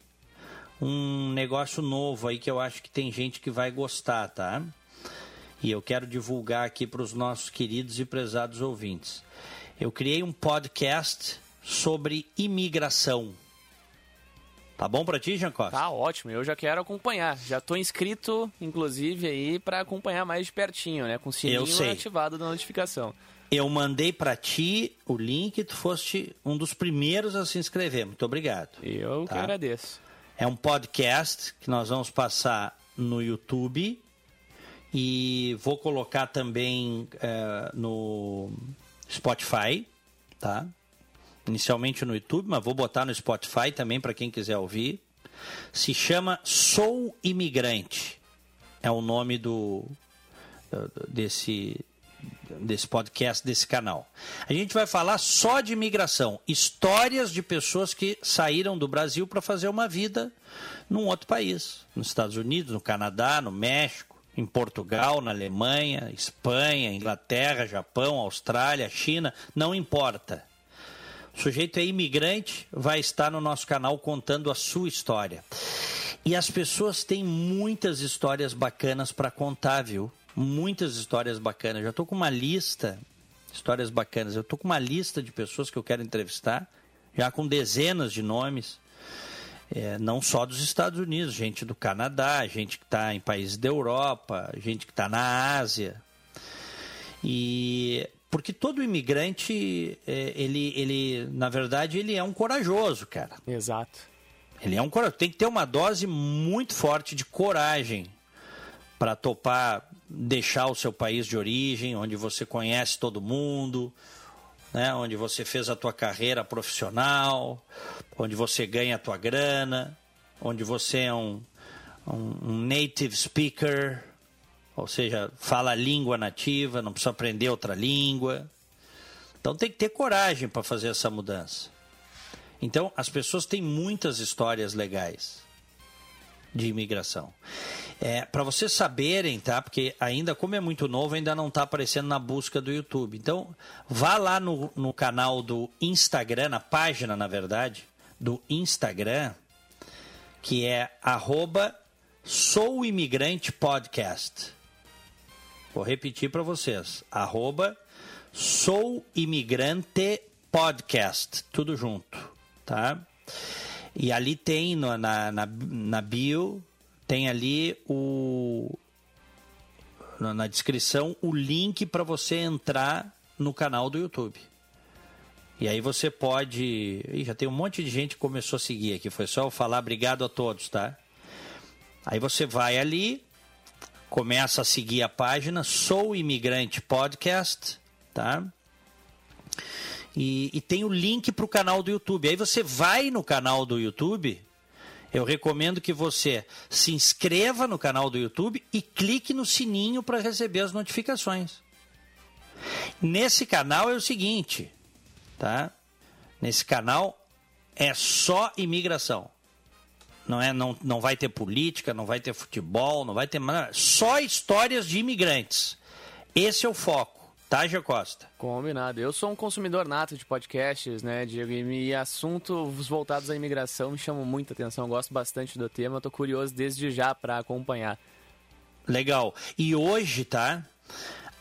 um negócio novo aí que eu acho que tem gente que vai gostar, tá? E eu quero divulgar aqui para os nossos queridos e prezados ouvintes. Eu criei um podcast sobre imigração. Tá bom para ti, Jean Costa? Tá ótimo, eu já quero acompanhar. Já tô inscrito, inclusive, aí para acompanhar mais de pertinho, né? Com o sininho ativado da notificação. Eu mandei para ti o link, tu foste um dos primeiros a se inscrever. Muito obrigado. Eu Tá. que agradeço. É um podcast que nós vamos passar no YouTube e vou colocar também eh, no Spotify, tá? Inicialmente no YouTube, mas vou botar no Spotify também para quem quiser ouvir. Se chama Sou Imigrante. É o nome do desse desse podcast, desse canal. A gente vai falar só de imigração, histórias de pessoas que saíram do Brasil para fazer uma vida num outro país, nos Estados Unidos, no Canadá, no México, em Portugal, na Alemanha, Espanha, Inglaterra, Japão, Austrália, China, não importa. O sujeito é imigrante, vai estar no nosso canal contando a sua história. E as pessoas têm muitas histórias bacanas para contar, viu? Muitas histórias bacanas. Já estou com uma lista, histórias bacanas. Eu estou com uma lista de pessoas que eu quero entrevistar, já com dezenas de nomes. É, não só dos Estados Unidos, gente do Canadá, gente que está em países da Europa, gente que está na Ásia. E porque todo imigrante, é, ele, ele, na verdade, ele é um corajoso, cara. Exato. Ele é um corajoso. Tem que ter uma dose muito forte de coragem para topar deixar o seu país de origem, onde você conhece todo mundo, né? onde você fez a tua carreira profissional, onde você ganha a tua grana, onde você é um, um, um native speaker, ou seja, fala a língua nativa, não precisa aprender outra língua. Então tem que ter coragem para fazer essa mudança. Então as pessoas têm muitas histórias legais de imigração. É, para vocês saberem, tá? Porque ainda, como é muito novo, ainda não está aparecendo na busca do YouTube. Então, vá lá no, no canal do Instagram, na página, na verdade, do Instagram, que é arroba Sou Imigrante Podcast. Vou repetir para vocês. Arroba Sou Imigrante Podcast. Tudo junto, tá? E ali tem na, na, na bio, tem ali o na descrição o link para você entrar no canal do YouTube. E aí você pode. Ih, já tem um monte de gente que começou a seguir aqui. Foi só eu falar obrigado a todos, tá? Aí você vai ali, começa a seguir a página Sou Imigrante Podcast, tá? E, e tem o link para o canal do YouTube. Aí você vai no canal do YouTube. Eu recomendo que você se inscreva no canal do YouTube e clique no sininho para receber as notificações. Nesse canal é o seguinte, tá? Nesse canal é só imigração. Não é, não, não vai ter política, não vai ter futebol, não vai ter. Só histórias de imigrantes. Esse é o foco, tá, Gê Costa? Combinado. Eu sou um consumidor nato de podcasts, né, Diego? E assuntos voltados à imigração me chamam muita atenção. Eu gosto bastante do tema. Eu tô curioso desde já para acompanhar. Legal. E hoje, tá?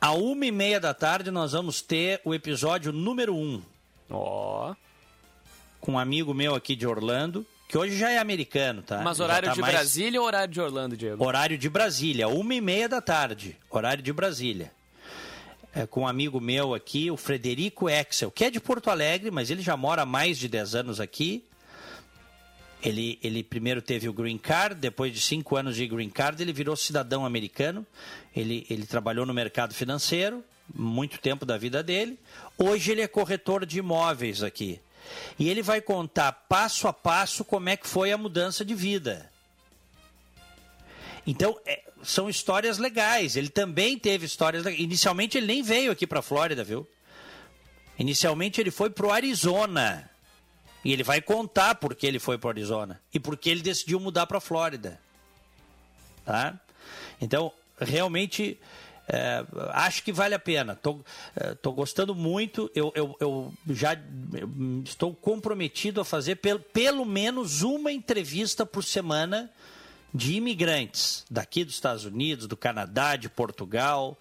À uma e meia da tarde nós vamos ter o episódio número um Ó. com um amigo meu aqui de Orlando, que hoje já é americano, tá? Mas horário tá de mais- Brasília ou horário de Orlando, Diego? Horário de Brasília, uma e meia da tarde. Horário de Brasília. É, com um amigo meu aqui, o Frederico Excel, que é de Porto Alegre, mas ele já mora há mais de 10 anos aqui. Ele, ele primeiro teve o green card, depois de cinco anos de green card, ele virou cidadão americano. Ele, ele trabalhou no mercado financeiro, muito tempo da vida dele. Hoje ele é corretor de imóveis aqui. E ele vai contar passo a passo como é que foi a mudança de vida. Então, é, são histórias legais. Ele também teve histórias. Inicialmente ele nem veio aqui para a Flórida, viu? Inicialmente ele foi para o Arizona. E ele vai contar por que ele foi para o Arizona e por que ele decidiu mudar para a Flórida. Tá? Então, realmente, é, acho que vale a pena. Tô, é, tô gostando muito. Eu, eu, eu já eu estou comprometido a fazer pelo, pelo menos uma entrevista por semana de imigrantes daqui dos Estados Unidos, do Canadá, de Portugal,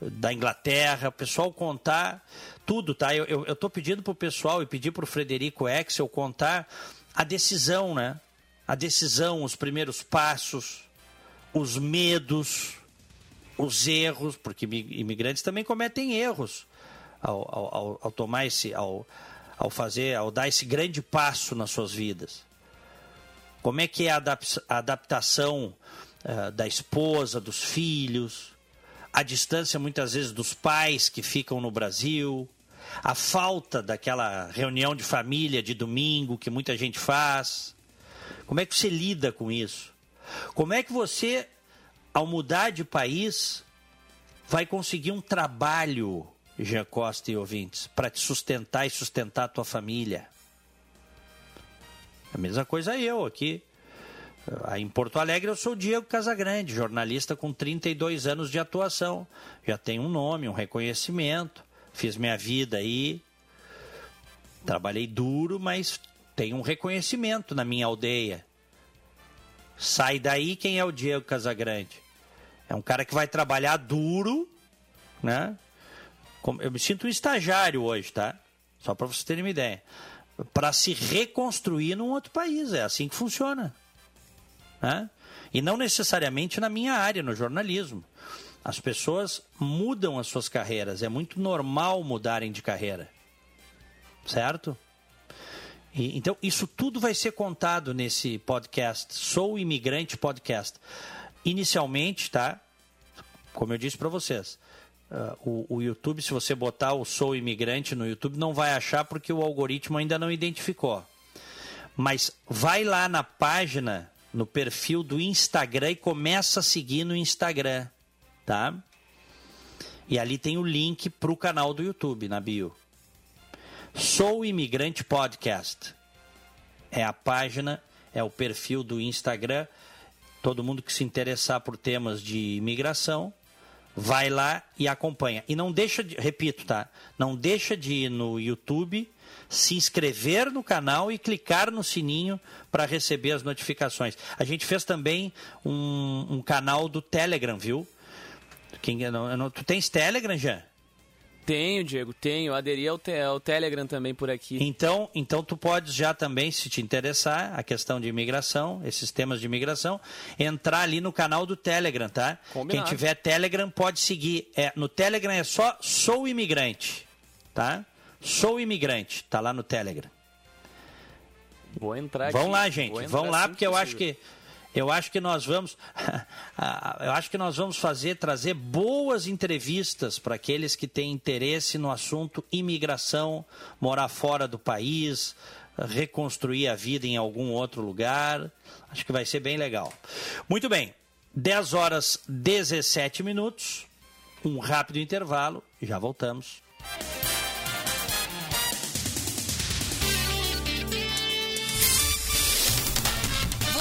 da Inglaterra, o pessoal contar tudo, tá? Eu estou pedindo para o pessoal e pedir para o Frederico Excel contar a decisão, né? A decisão, os primeiros passos, os medos, os erros, porque imigrantes também cometem erros ao, ao, ao tomar esse, ao, ao fazer, ao dar esse grande passo nas suas vidas. Como é que é a adaptação uh, da esposa, dos filhos, a distância muitas vezes dos pais que ficam no Brasil, a falta daquela reunião de família de domingo que muita gente faz. Como é que você lida com isso? Como é que você, ao mudar de país, vai conseguir um trabalho, Jean Costa e ouvintes, para te sustentar e sustentar a tua família? A mesma coisa eu aqui. Em Porto Alegre eu sou Diego Casagrande, jornalista com 32 anos de atuação. Já tenho um nome, um reconhecimento, fiz minha vida aí. Trabalhei duro, mas tenho um reconhecimento na minha aldeia. Sai daí quem é o Diego Casagrande? É um cara que vai trabalhar duro, né? Eu me sinto um estagiário hoje, tá? Só para vocês terem uma ideia para se reconstruir num outro país. É assim que funciona. Né? E não necessariamente na minha área, no jornalismo. As pessoas mudam as suas carreiras. É muito normal mudarem de carreira. Certo? E, então, isso tudo vai ser contado nesse podcast. Sou Imigrante Podcast. Inicialmente, tá? Como eu disse para vocês, Uh, o, o, YouTube, se você botar o Sou Imigrante no YouTube, não vai achar porque o algoritmo ainda não identificou. Mas vai lá na página, no perfil do Instagram e começa a seguir no Instagram, tá? E ali tem o link para o canal do YouTube na bio. Sou Imigrante Podcast. É a página, é o perfil do Instagram. Todo mundo que se interessar por temas de imigração vai lá e acompanha. E não deixa de, repito, tá? Não deixa de ir no YouTube, se inscrever no canal e clicar no sininho para receber as notificações. A gente fez também um, um canal do Telegram, viu? Quem, não, não, tu tens Telegram, já? Tenho, Diego, tenho. Aderi ao, te ao Telegram também por aqui. Então, então tu podes já também, se te interessar, a questão de imigração, esses temas de imigração, entrar ali no canal do Telegram, tá? Combinado. Quem tiver Telegram pode seguir. É, no Telegram é só Sou Imigrante, tá? Sou Imigrante, tá lá no Telegram. Vou entrar Vão lá, gente. Vão lá, porque eu acho que eu acho que nós vamos, eu acho que nós vamos fazer, trazer boas entrevistas para aqueles que têm interesse no assunto imigração, morar fora do país, reconstruir a vida em algum outro lugar. Acho que vai ser bem legal. Muito bem, 10 horas 17 minutos, um rápido intervalo, já voltamos.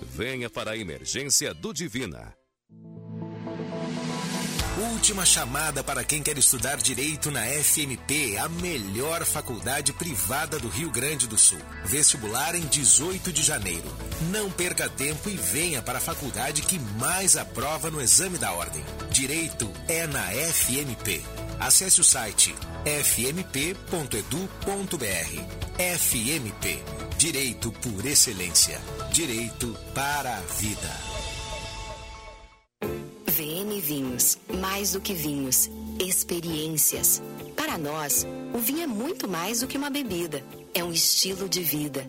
venha para a emergência do Divina. última chamada para quem quer estudar direito na FMP, a melhor faculdade privada do Rio Grande do Sul. Vestibular em 18 de janeiro. Não perca tempo e venha para a faculdade que mais aprova no exame da ordem. Direito é na FMP. Acesse o site fmp.edu.br. FMP. Direito por excelência. Direito para a vida. VM Vinhos, mais do que vinhos, experiências. Para nós, o vinho é muito mais do que uma bebida, é um estilo de vida.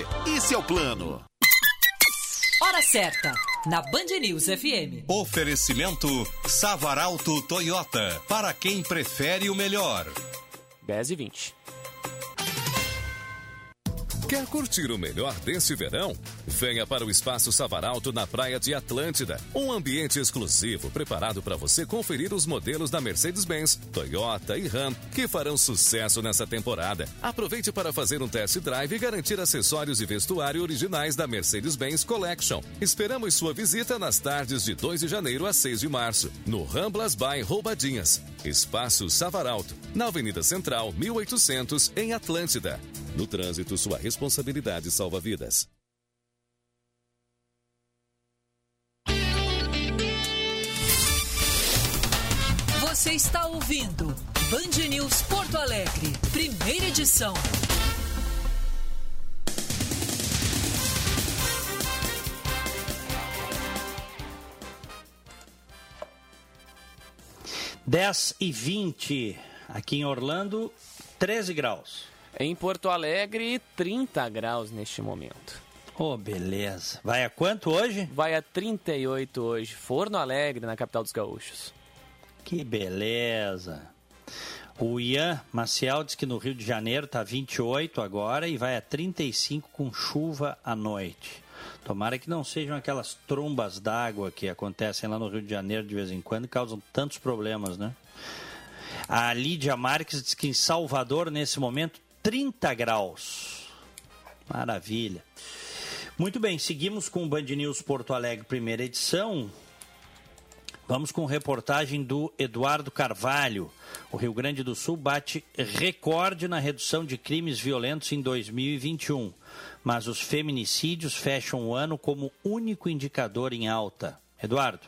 Esse é o plano. Hora certa, na Band News FM. Oferecimento Savaralto Toyota, para quem prefere o melhor. 10 e 20. Quer curtir o melhor desse verão? Venha para o Espaço Savaralto na Praia de Atlântida. Um ambiente exclusivo preparado para você conferir os modelos da Mercedes-Benz, Toyota e Ram que farão sucesso nessa temporada. Aproveite para fazer um test drive e garantir acessórios e vestuário originais da Mercedes-Benz Collection. Esperamos sua visita nas tardes de 2 de janeiro a 6 de março, no Ramblas by Roubadinhas. Espaço Savaralto, na Avenida Central, 1800, em Atlântida. No trânsito, sua responsabilidade salva vidas. Você está ouvindo Band News Porto Alegre, primeira edição. Dez e vinte aqui em Orlando, 13 graus. Em Porto Alegre, 30 graus neste momento. Oh, beleza. Vai a quanto hoje? Vai a 38 hoje. Forno Alegre, na capital dos gaúchos. Que beleza. O Ian Maciel diz que no Rio de Janeiro tá 28 agora e vai a 35 com chuva à noite. Tomara que não sejam aquelas trombas d'água que acontecem lá no Rio de Janeiro de vez em quando e causam tantos problemas, né? A Lídia Marques diz que em Salvador, nesse momento, 30 graus. Maravilha. Muito bem, seguimos com o Band News Porto Alegre, primeira edição. Vamos com reportagem do Eduardo Carvalho. O Rio Grande do Sul bate recorde na redução de crimes violentos em 2021, mas os feminicídios fecham o ano como único indicador em alta. Eduardo.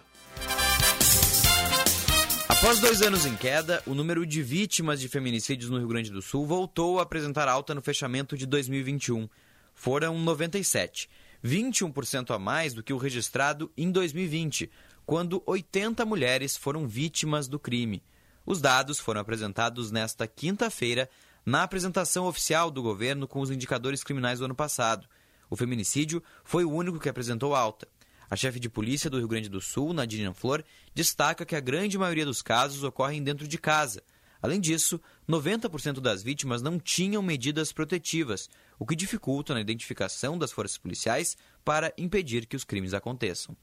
Após dois anos em queda, o número de vítimas de feminicídios no Rio Grande do Sul voltou a apresentar alta no fechamento de 2021. Foram 97, 21% a mais do que o registrado em 2020, quando 80 mulheres foram vítimas do crime. Os dados foram apresentados nesta quinta-feira na apresentação oficial do governo com os indicadores criminais do ano passado. O feminicídio foi o único que apresentou alta. A chefe de polícia do Rio Grande do Sul, Nadine Flor, destaca que a grande maioria dos casos ocorrem dentro de casa. Além disso, 90% das vítimas não tinham medidas protetivas, o que dificulta na identificação das forças policiais para impedir que os crimes aconteçam.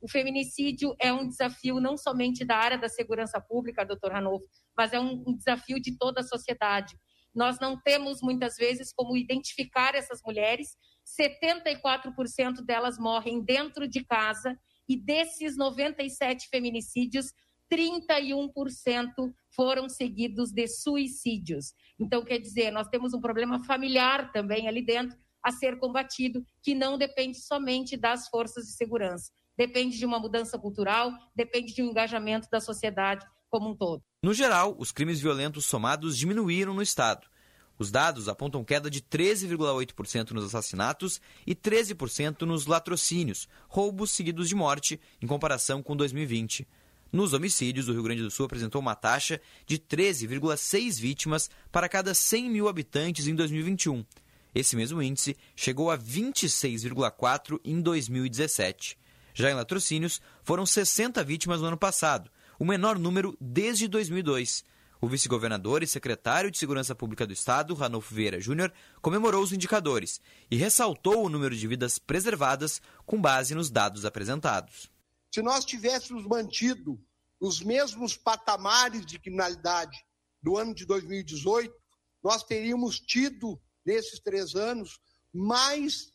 O feminicídio é um desafio não somente da área da segurança pública, doutor Ranolfo, mas é um desafio de toda a sociedade. Nós não temos muitas vezes como identificar essas mulheres 74% delas morrem dentro de casa e desses 97 feminicídios, 31% foram seguidos de suicídios. Então, quer dizer, nós temos um problema familiar também ali dentro a ser combatido, que não depende somente das forças de segurança. Depende de uma mudança cultural, depende de um engajamento da sociedade como um todo. No geral, os crimes violentos somados diminuíram no Estado. Os dados apontam queda de 13,8% nos assassinatos e 13% nos latrocínios, roubos seguidos de morte, em comparação com 2020. Nos homicídios, o Rio Grande do Sul apresentou uma taxa de 13,6 vítimas para cada 100 mil habitantes em 2021. Esse mesmo índice chegou a 26,4 em 2017. Já em latrocínios, foram 60 vítimas no ano passado, o menor número desde 2002. O vice-governador e secretário de Segurança Pública do Estado, Ranolfo Vieira Júnior, comemorou os indicadores e ressaltou o número de vidas preservadas com base nos dados apresentados. Se nós tivéssemos mantido os mesmos patamares de criminalidade do ano de 2018, nós teríamos tido, nesses três anos, mais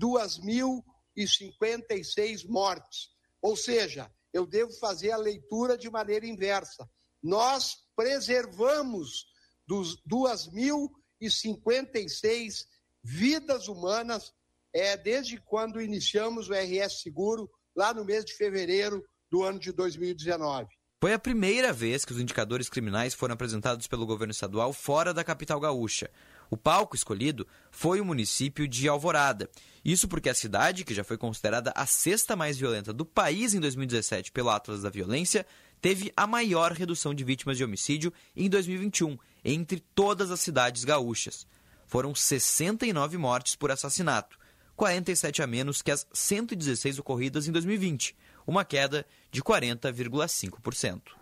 2.056 mortes. Ou seja, eu devo fazer a leitura de maneira inversa. Nós preservamos dos 2.056 vidas humanas é, desde quando iniciamos o RS Seguro, lá no mês de fevereiro do ano de 2019. Foi a primeira vez que os indicadores criminais foram apresentados pelo governo estadual fora da capital gaúcha. O palco escolhido foi o município de Alvorada. Isso porque a cidade, que já foi considerada a sexta mais violenta do país em 2017 pelo Atlas da Violência, teve a maior redução de vítimas de homicídio em 2021, entre todas as cidades gaúchas. Foram 69 mortes por assassinato, 47 a menos que as 116 ocorridas em 2020, uma queda de 40,5%.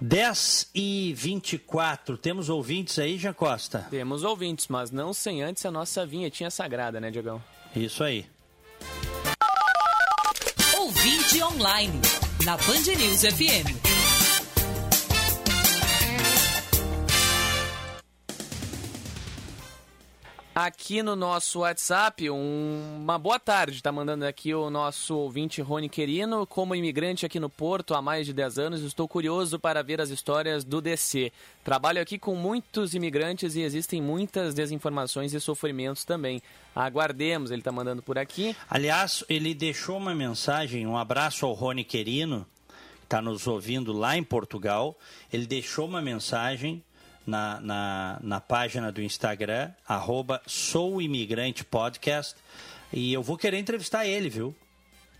10 e 24. Temos ouvintes aí, Jean Costa? Temos ouvintes, mas não sem antes a nossa vinhetinha sagrada, né, Diogão? Isso aí. Ouvinte online, na Band News FM. Aqui no nosso WhatsApp, um, uma boa tarde, está mandando aqui o nosso ouvinte Rony Querino. Como imigrante aqui no Porto há mais de 10 anos, estou curioso para ver as histórias do DC. Trabalho aqui com muitos imigrantes e existem muitas desinformações e sofrimentos também. Aguardemos, ele está mandando por aqui. Aliás, ele deixou uma mensagem, um abraço ao Rony Querino, que está nos ouvindo lá em Portugal. Ele deixou uma mensagem na, na, na página do Instagram, souimigrantepodcast, e eu vou querer entrevistar ele, viu?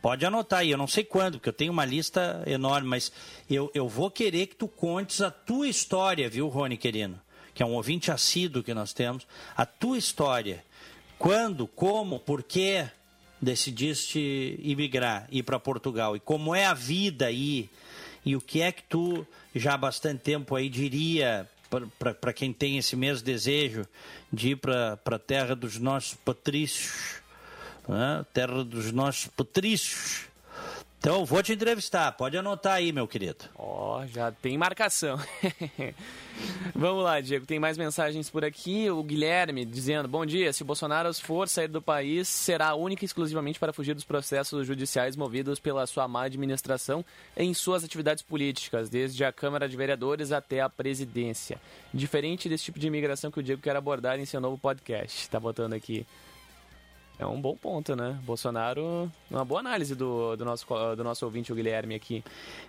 Pode anotar aí, eu não sei quando, porque eu tenho uma lista enorme, mas eu, eu vou querer que tu contes a tua história, viu, Rony Querino? Que é um ouvinte assíduo que nós temos. A tua história. Quando, como, por que decidiste imigrar, ir para Portugal? E como é a vida aí? E o que é que tu, já há bastante tempo aí, diria para quem tem esse mesmo desejo de ir para a terra dos nossos patrícios, né? terra dos nossos patrícios. Então, vou te entrevistar. Pode anotar aí, meu querido. Ó, oh, já tem marcação. Vamos lá, Diego. Tem mais mensagens por aqui. O Guilherme dizendo: Bom dia. Se o Bolsonaro for sair do país, será única e exclusivamente para fugir dos processos judiciais movidos pela sua má administração em suas atividades políticas, desde a Câmara de Vereadores até a presidência. Diferente desse tipo de imigração que o Diego quer abordar em seu novo podcast. Está botando aqui. É um bom ponto, né? Bolsonaro, uma boa análise do, do, nosso, do nosso ouvinte, o Guilherme, aqui.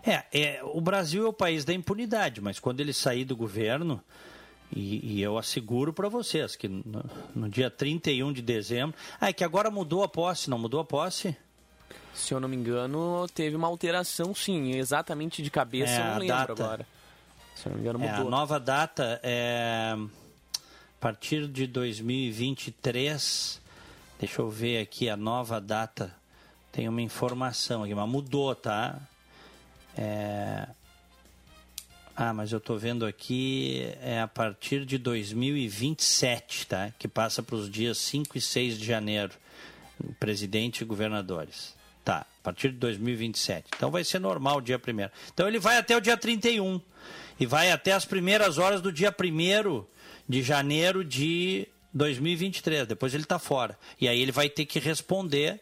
É, é, o Brasil é o país da impunidade, mas quando ele sair do governo, e, e eu asseguro para vocês que no, no, dia 31 de dezembro. Ah, é que agora mudou a posse, não mudou a posse? Se eu não me engano, teve uma alteração, sim. Exatamente de cabeça, é, eu não lembro data, agora. Se eu não me engano, mudou. É, a nova data é. A partir de 2023 Deixa eu ver aqui a nova data. Tem uma informação aqui, mas mudou, tá? É... Ah, mas eu estou vendo aqui é a partir de 2027, tá? Que passa para os dias 5 e 6 de janeiro, presidente e governadores. Tá, a partir de 2027. Então vai ser normal o dia 1 Então ele vai até o dia 31 e vai até as primeiras horas do dia 1 de janeiro de 2023, depois ele está fora. E aí ele vai ter que responder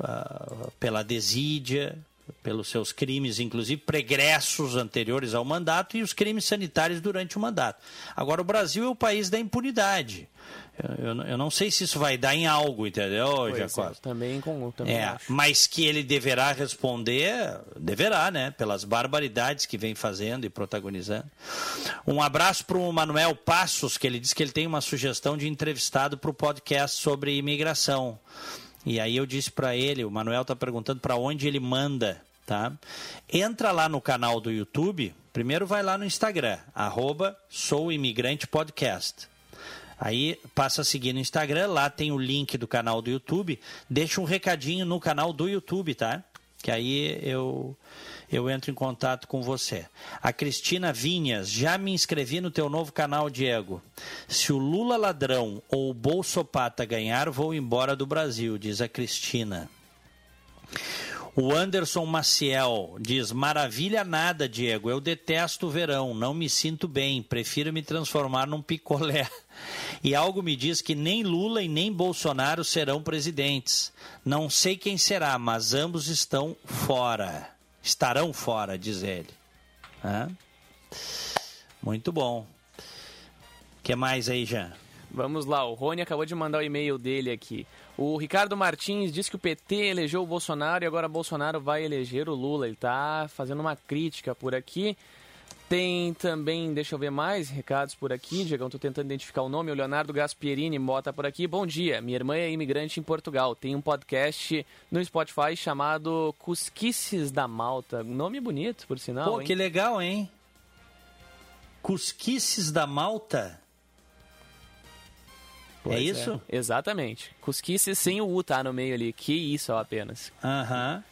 uh, pela desídia, pelos seus crimes, inclusive pregressos anteriores ao mandato e os crimes sanitários durante o mandato. Agora, o Brasil é o país da impunidade. Eu, eu, não sei se isso vai dar em algo, entendeu, Jacó? É, também com também É, acho. mas que ele deverá responder, deverá, né? Pelas barbaridades que vem fazendo e protagonizando. Um abraço para o Manuel Passos, que ele disse que ele tem uma sugestão de entrevistado para o podcast sobre imigração. E aí eu disse para ele, o Manuel está perguntando para onde ele manda, tá? Entra lá no canal do YouTube, primeiro vai lá no Instagram, arroba Sou Imigrante Podcast. Aí passa a seguir no Instagram, lá tem o link do canal do YouTube. Deixa um recadinho no canal do YouTube, tá? Que aí eu, eu entro em contato com você. A Cristina Vinhas, já me inscrevi no teu novo canal, Diego. Se o Lula ladrão ou o Bolsopata ganhar, vou embora do Brasil, diz a Cristina. O Anderson Maciel diz: Maravilha nada, Diego. Eu detesto o verão, não me sinto bem, prefiro me transformar num picolé. E algo me diz que nem Lula e nem Bolsonaro serão presidentes. Não sei quem será, mas ambos estão fora. Estarão fora, diz ele. Hã? Muito bom. O que mais aí, Jean? Vamos lá, o Rony acabou de mandar o e-mail dele aqui. O Ricardo Martins diz que o PT elegeu o Bolsonaro e agora Bolsonaro vai eleger o Lula. Ele está fazendo uma crítica por aqui. Tem também, deixa eu ver mais recados por aqui. Diegão, tô tentando identificar o nome. O Leonardo Gaspierini bota por aqui. Bom dia, minha irmã é imigrante em Portugal. Tem um podcast no Spotify chamado Cusquices da Malta. Nome bonito, por sinal. Pô, hein? que legal, hein? Cusquices da Malta? Pois é isso? Exatamente. Cusquices sem o U tá no meio ali. Que isso, ó, apenas. Aham.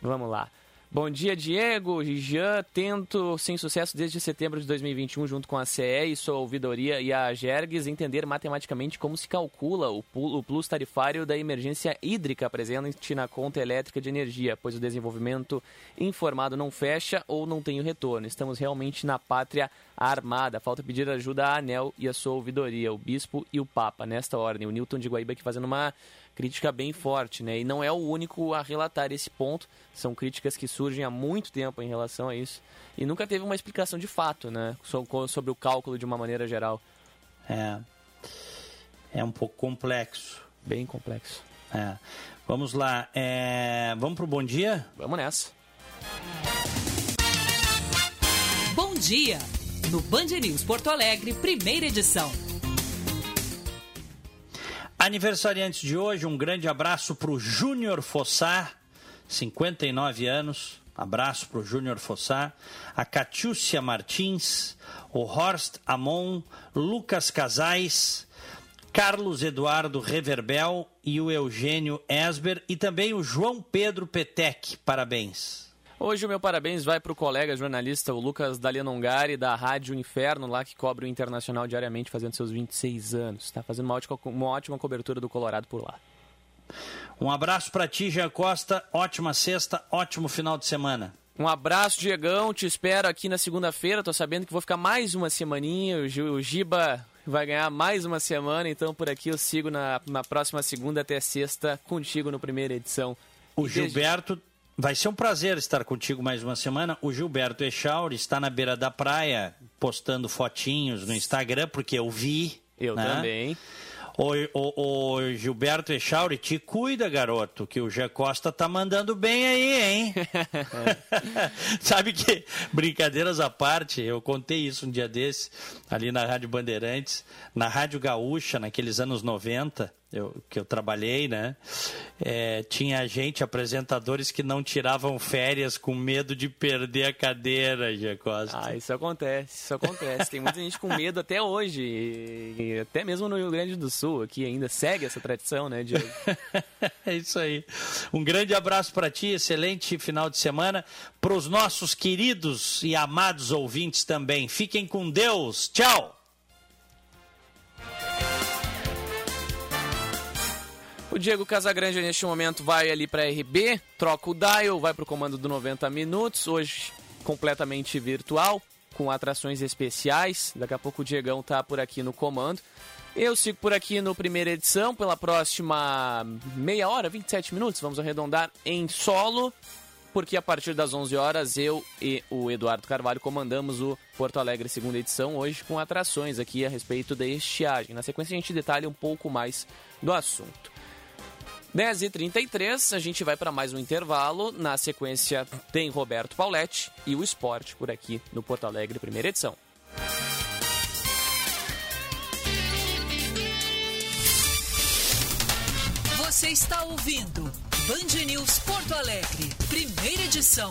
Vamos lá. Bom dia, Diego. Jean, tento, sem sucesso desde setembro de 2021, junto com a CE e sua ouvidoria e a Gergs, entender matematicamente como se calcula o o plus tarifário da emergência hídrica presente na conta elétrica de energia, pois o desenvolvimento informado não fecha ou não tem o retorno. Estamos realmente na pátria armada. Falta pedir ajuda à ANEL e a sua ouvidoria, o bispo e o papa, nesta ordem. O Newton de Guaíba aqui fazendo uma crítica bem forte, né? E não é o único a relatar esse ponto. São críticas que surgem há muito tempo em relação a isso. E nunca teve uma explicação de fato, né? So- Sobre o cálculo de uma maneira geral. É. É um pouco complexo. Bem complexo. É. Vamos lá. É... Vamos pro bom dia? Vamos nessa. Bom dia! No Band News Porto Alegre, primeira edição. Aniversariantes de hoje, um grande abraço pro Júnior Fossá, 59 anos. Abraço pro Júnior Fossá, a Catiúcia Martins, o Horst Amon, Lucas Casais, Carlos Eduardo Reverbel e o Eugênio Esber e também o João Pedro Petec. Parabéns. Hoje o meu parabéns vai para o colega jornalista, o Lucas Dalianongari, da Rádio Inferno, lá que cobre o Internacional diariamente, fazendo seus 26 anos. Está fazendo uma ótima, uma ótima cobertura do Colorado por lá. Um abraço para ti, Jean Costa. Ótima sexta, ótimo final de semana. Um abraço, Diegão. Te espero aqui na segunda-feira. Tô sabendo que vou ficar mais uma semaninha. O Gi- O Giba vai ganhar mais uma semana. Então, por aqui eu sigo na, na próxima segunda até sexta contigo no primeira edição. O Gilberto, vai ser um prazer estar contigo mais uma semana. O Gilberto Echauri está na beira da praia postando fotinhos no Instagram, porque eu vi. Eu né? também. O, o, o Gilberto Echauri, te cuida, garoto, que o Gé Costa tá mandando bem aí, hein? Sabe que, brincadeiras à parte, eu contei isso um dia desse, ali na Rádio Bandeirantes, na Rádio Gaúcha, naqueles anos 90, eu, que eu trabalhei, né? É, tinha gente, apresentadores que não tiravam férias com medo de perder a cadeira, Gé Costa. Ah, isso acontece, isso acontece. Tem muita gente com medo até hoje. E, e até mesmo no Rio Grande do Sul, aqui ainda segue essa tradição, né, Diego? É isso aí. Um grande abraço para ti, excelente final de semana. Para os nossos queridos e amados ouvintes também. Fiquem com Deus. Tchau! O Diego Casagrande neste momento vai ali para RB, troca o dial, vai para o comando do 90 minutos, hoje completamente virtual, com atrações especiais. Daqui a pouco o Diegão tá por aqui no comando. Eu sigo por aqui no primeira edição, pela próxima meia hora, 27 minutos, vamos arredondar em solo. porque a partir das 11 horas eu e o Eduardo Carvalho comandamos o Porto Alegre segunda edição, hoje com atrações aqui a respeito da estiagem. Na sequência a gente detalha um pouco mais do assunto. 10h33, a gente vai para mais um intervalo. Na sequência tem Roberto Pauletti e o esporte por aqui no Porto Alegre, primeira edição. Você está ouvindo Band News Porto Alegre, primeira edição.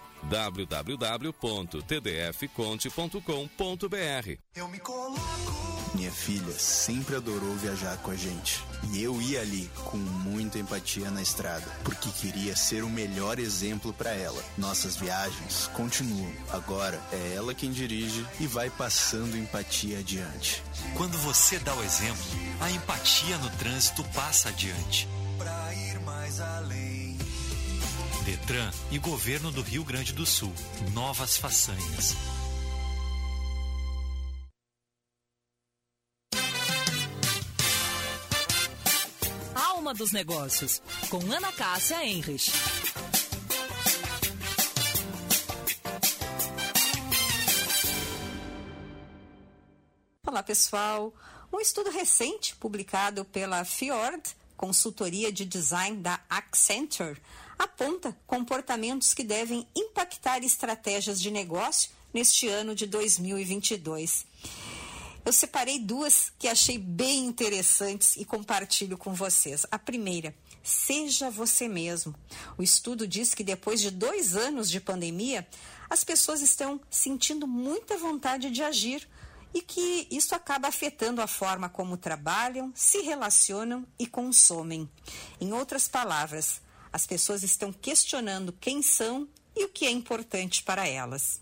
www.tdfconte.com.br. Eu me coloco. Minha filha sempre adorou viajar com a gente. E eu ia ali com muita empatia na estrada, porque queria ser o melhor exemplo para ela. Nossas viagens continuam. Agora é ela quem dirige e vai passando empatia adiante. Quando você dá o exemplo, a empatia no trânsito passa adiante. Detran e Governo do Rio Grande do Sul. Novas façanhas. Alma dos Negócios, com Ana Cássia Enrich. Olá, pessoal. Um estudo recente publicado pela Fjord, consultoria de design da Accenture, aponta comportamentos que devem impactar estratégias de negócio neste ano de 2022. Eu separei duas que achei bem interessantes e compartilho com vocês. A primeira, seja você mesmo. O estudo diz que depois de dois anos de pandemia, as pessoas estão sentindo muita vontade de agir e que isso acaba afetando a forma como trabalham, se relacionam e consomem. Em outras palavras, as pessoas estão questionando quem são e o que é importante para elas.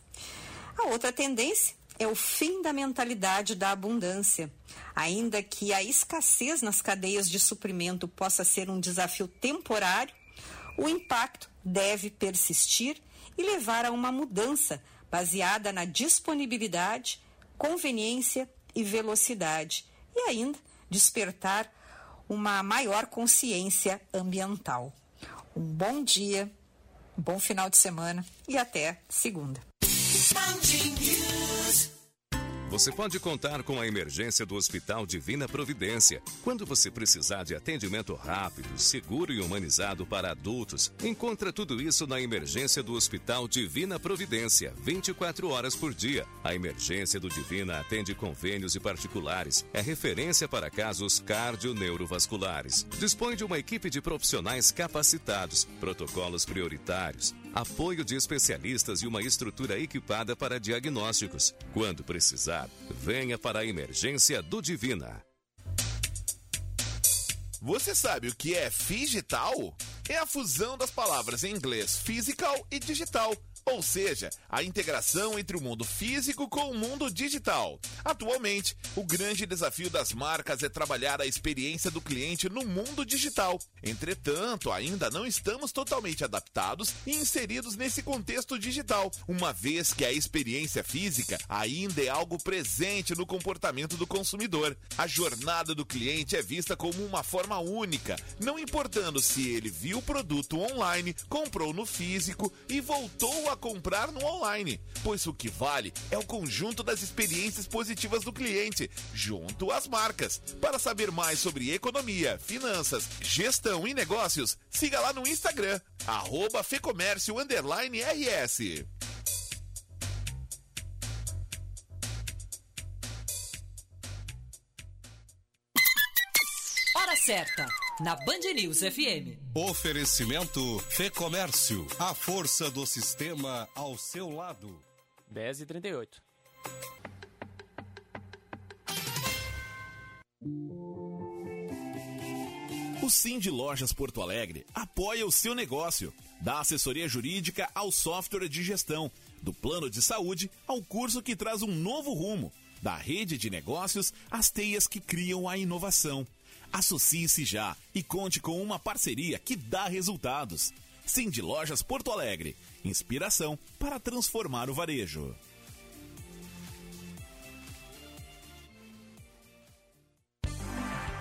A outra tendência é o fim da mentalidade da abundância. Ainda que a escassez nas cadeias de suprimento possa ser um desafio temporário, o impacto deve persistir e levar a uma mudança baseada na disponibilidade, conveniência e velocidade, e ainda despertar uma maior consciência ambiental. Um bom dia, um bom final de semana e até segunda. Você pode contar com a emergência do Hospital Divina Providência. Quando você precisar de atendimento rápido, seguro e humanizado para adultos, encontra tudo isso na emergência do Hospital Divina Providência, 24 horas por dia. A emergência do Divina atende convênios e particulares. É referência para casos cardio-neurovasculares. Dispõe de uma equipe de profissionais capacitados, protocolos prioritários, apoio de especialistas e uma estrutura equipada para diagnósticos. Quando precisar, venha para a emergência do Divina. Você sabe o que é digital? É a fusão das palavras em inglês physical e digital. Ou seja, a integração entre o mundo físico com o mundo digital. Atualmente, o grande desafio das marcas é trabalhar a experiência do cliente no mundo digital. Entretanto, ainda não estamos totalmente adaptados e inseridos nesse contexto digital, uma vez que a experiência física ainda é algo presente no comportamento do consumidor. A jornada do cliente é vista como uma forma única, não importando se ele viu o produto online, comprou no físico e voltou a comprar no online, pois o que vale é o conjunto das experiências positivas do cliente, junto às marcas. Para saber mais sobre economia, finanças, gestão e negócios, siga lá no Instagram, arroba Fecomércio RS. Hora certa, na Band News FM. Oferecimento Fê Comércio, a força do sistema ao seu lado. 10 e 38. O Sim de Lojas Porto Alegre apoia o seu negócio. Da assessoria jurídica ao software de gestão, do plano de saúde ao curso que traz um novo rumo, da rede de negócios às teias que criam a inovação. Associe-se já e conte com uma parceria que dá resultados. Cindy Lojas Porto Alegre. Inspiração para transformar o varejo.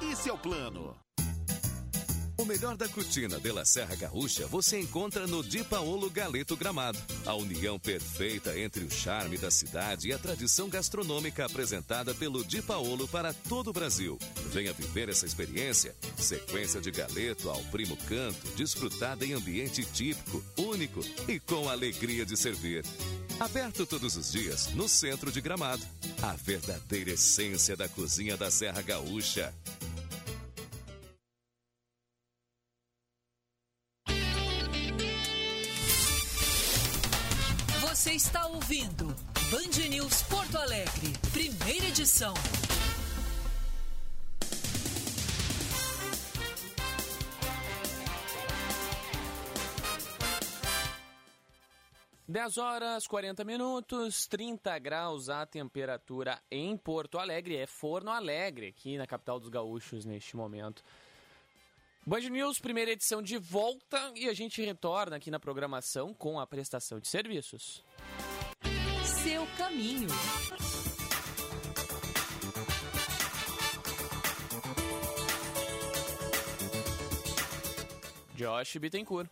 Esse é o plano. O melhor da cutina de La Serra Gaúcha você encontra no Di Paolo Galeto Gramado. A união perfeita entre o charme da cidade e a tradição gastronômica apresentada pelo Di Paolo para todo o Brasil. Venha viver essa experiência. Sequência de galeto ao primo canto, desfrutada em ambiente típico, único e com alegria de servir. Aberto todos os dias no centro de Gramado. A verdadeira essência da cozinha da Serra Gaúcha. Você está ouvindo Band News Porto Alegre, primeira edição. Dez horas 40 minutos, 30 graus a temperatura em Porto Alegre. É Forno Alegre, aqui na capital dos gaúchos neste momento. Band News, primeira edição de volta e a gente retorna aqui na programação com a prestação de serviços. Seu caminho. Josh Bittencourt.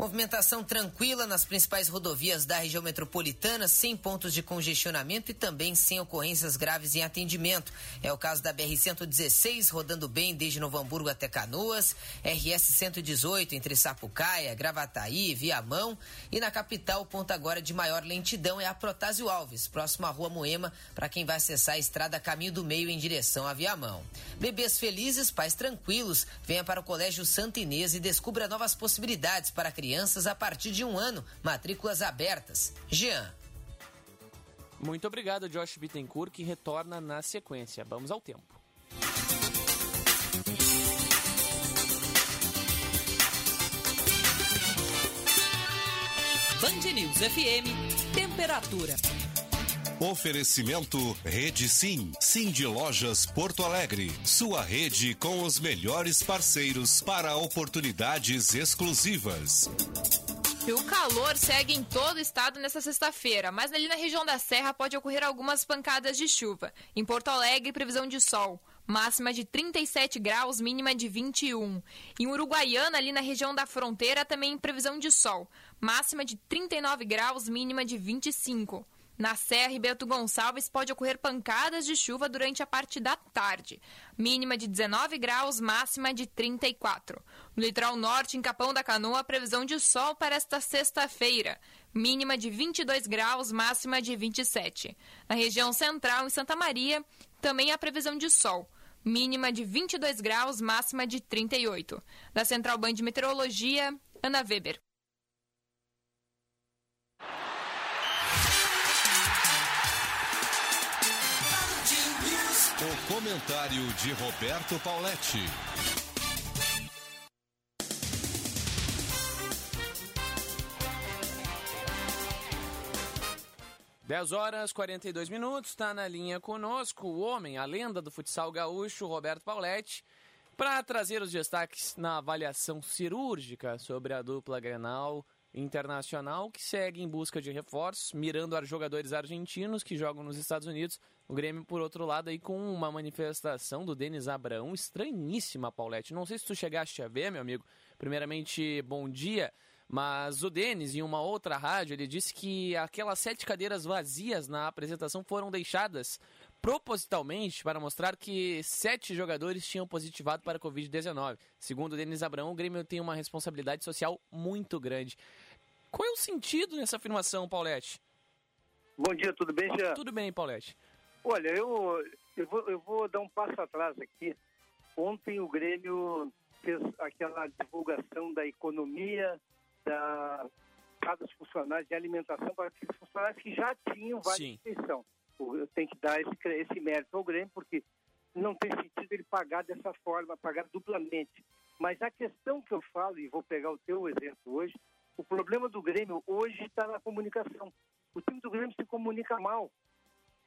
Movimentação tranquila nas principais rodovias da região metropolitana, sem pontos de congestionamento e também sem ocorrências graves em atendimento. É o caso da BR-116, rodando bem desde Novo Hamburgo até Canoas, RS-118 entre Sapucaia, Gravataí, Viamão e na capital o ponto agora de maior lentidão é a Protásio Alves, próximo à Rua Moema, para quem vai acessar a estrada Caminho do Meio em direção a Viamão. Bebês felizes, pais tranquilos, venha para o Colégio Santa Inês e descubra novas possibilidades para crianças crianças a partir de um ano, matrículas abertas. Jean. Muito obrigado, Josh Bittencourt, que retorna na sequência. Vamos ao tempo. Band News FM, temperatura. Oferecimento Rede Sim, Sim de Lojas Porto Alegre. Sua rede com os melhores parceiros para oportunidades exclusivas. O calor segue em todo o estado nesta sexta-feira, mas ali na região da Serra pode ocorrer algumas pancadas de chuva. Em Porto Alegre, previsão de sol. Máxima de 37 graus, mínima de 21. Em Uruguaiana, ali na região da fronteira, também previsão de sol. Máxima de 39 graus, mínima de 25. Na Serra e Bento Gonçalves pode ocorrer pancadas de chuva durante a parte da tarde. Mínima de 19 graus, máxima de 34. No litoral norte, em Capão da Canoa, previsão de sol para esta sexta-feira. Mínima de 22 graus, máxima de 27. Na região central, em Santa Maria, também há previsão de sol. Mínima de 22 graus, máxima de 38. Da Central Band de Meteorologia, Ana Weber. O comentário de Roberto Pauletti. Dez horas 42 minutos, está na linha conosco o homem, a lenda do futsal gaúcho, Roberto Pauletti, para trazer os destaques na avaliação cirúrgica sobre a dupla Grenal internacional que segue em busca de reforços, mirando a jogadores argentinos que jogam nos Estados Unidos. O Grêmio, por outro lado, aí com uma manifestação do Denis Abraão estranhíssima, Paulette. Não sei se tu chegaste a ver, meu amigo. Primeiramente, bom dia. Mas o Denis, em uma outra rádio, ele disse que aquelas sete cadeiras vazias na apresentação foram deixadas propositalmente para mostrar que sete jogadores tinham positivado para a Covid-19. Segundo Denis Abraão, o Grêmio tem uma responsabilidade social muito grande. Qual é o sentido nessa afirmação, Paulette? Bom dia, tudo bem, Jean? Tudo bem, Paulette. Olha, eu, eu, vou, eu vou dar um passo atrás aqui. Ontem o Grêmio fez aquela divulgação da economia, da cada funcionários de alimentação para aqueles funcionários que já tinham vale. Eu tenho que dar esse, esse mérito ao Grêmio, porque não tem sentido ele pagar dessa forma, pagar duplamente. Mas a questão que eu falo, e vou pegar o teu exemplo hoje, o problema do Grêmio hoje está na comunicação. O time do Grêmio se comunica mal.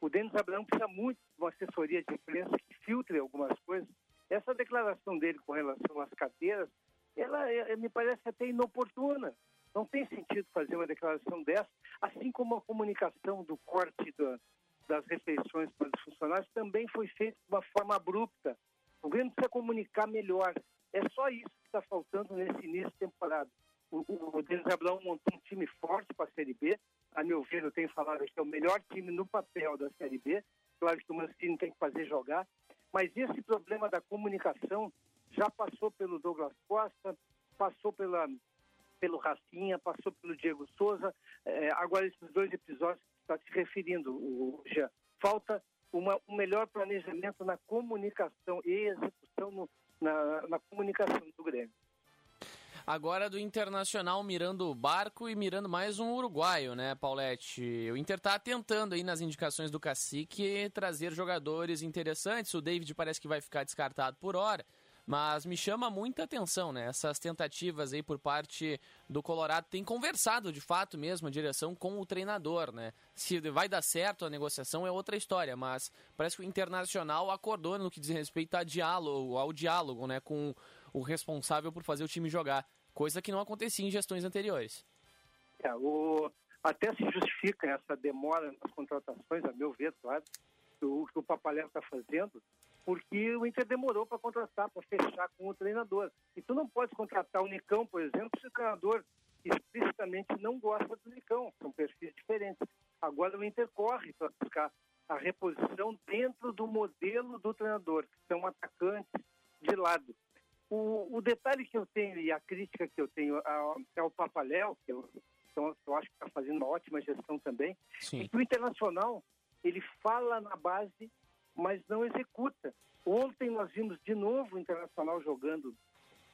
O Denis Abraão precisa muito de uma assessoria de imprensa que filtre algumas coisas. Essa declaração dele com relação às cadeiras, ela é, me parece até inoportuna. Não tem sentido fazer uma declaração dessa, assim como a comunicação do corte da, das refeições para os funcionários também foi feita de uma forma abrupta. O Grêmio precisa comunicar melhor. É só isso que está faltando nesse início de temporada. O, o, o Denis Abraão montou um time forte para a Série B. A meu ver, eu tenho falado que é o melhor time no papel da Série B. Claro que o Mancini tem que fazer jogar. Mas esse problema da comunicação já passou pelo Douglas Costa, passou pela, pelo Rafinha, passou pelo Diego Souza. É, agora, esses dois episódios que está se referindo, o Jean, falta uma, um melhor planejamento na comunicação e execução no, na, na comunicação do Grêmio. Agora do Internacional mirando o barco e mirando mais um uruguaio, né, Paulette? O Inter tá tentando aí nas indicações do Cacique trazer jogadores interessantes. O David parece que vai ficar descartado por hora. Mas me chama muita atenção, né? Essas tentativas aí por parte do Colorado tem conversado de fato mesmo a direção com o treinador, né? Se vai dar certo a negociação é outra história, mas parece que o Internacional acordou no que diz respeito a diálogo, ao diálogo, né, com o responsável por fazer o time jogar, coisa que não acontecia em gestões anteriores. É, o, até se justifica essa demora nas contratações, a meu ver, claro, o que o Papaléu está fazendo, porque o Inter demorou para contratar, para fechar com o treinador. E tu não pode contratar o Nicão, por exemplo, se o treinador explicitamente não gosta do Nicão, são perfis diferentes. Agora o Inter corre para buscar a reposição dentro do modelo do treinador, que são atacantes de lado. O, o detalhe que eu tenho e a crítica que eu tenho ao, ao Papaléu, que eu, então, eu acho que está fazendo uma ótima gestão também, Sim. é que o Internacional ele fala na base mas não executa. Ontem nós vimos de novo o Internacional jogando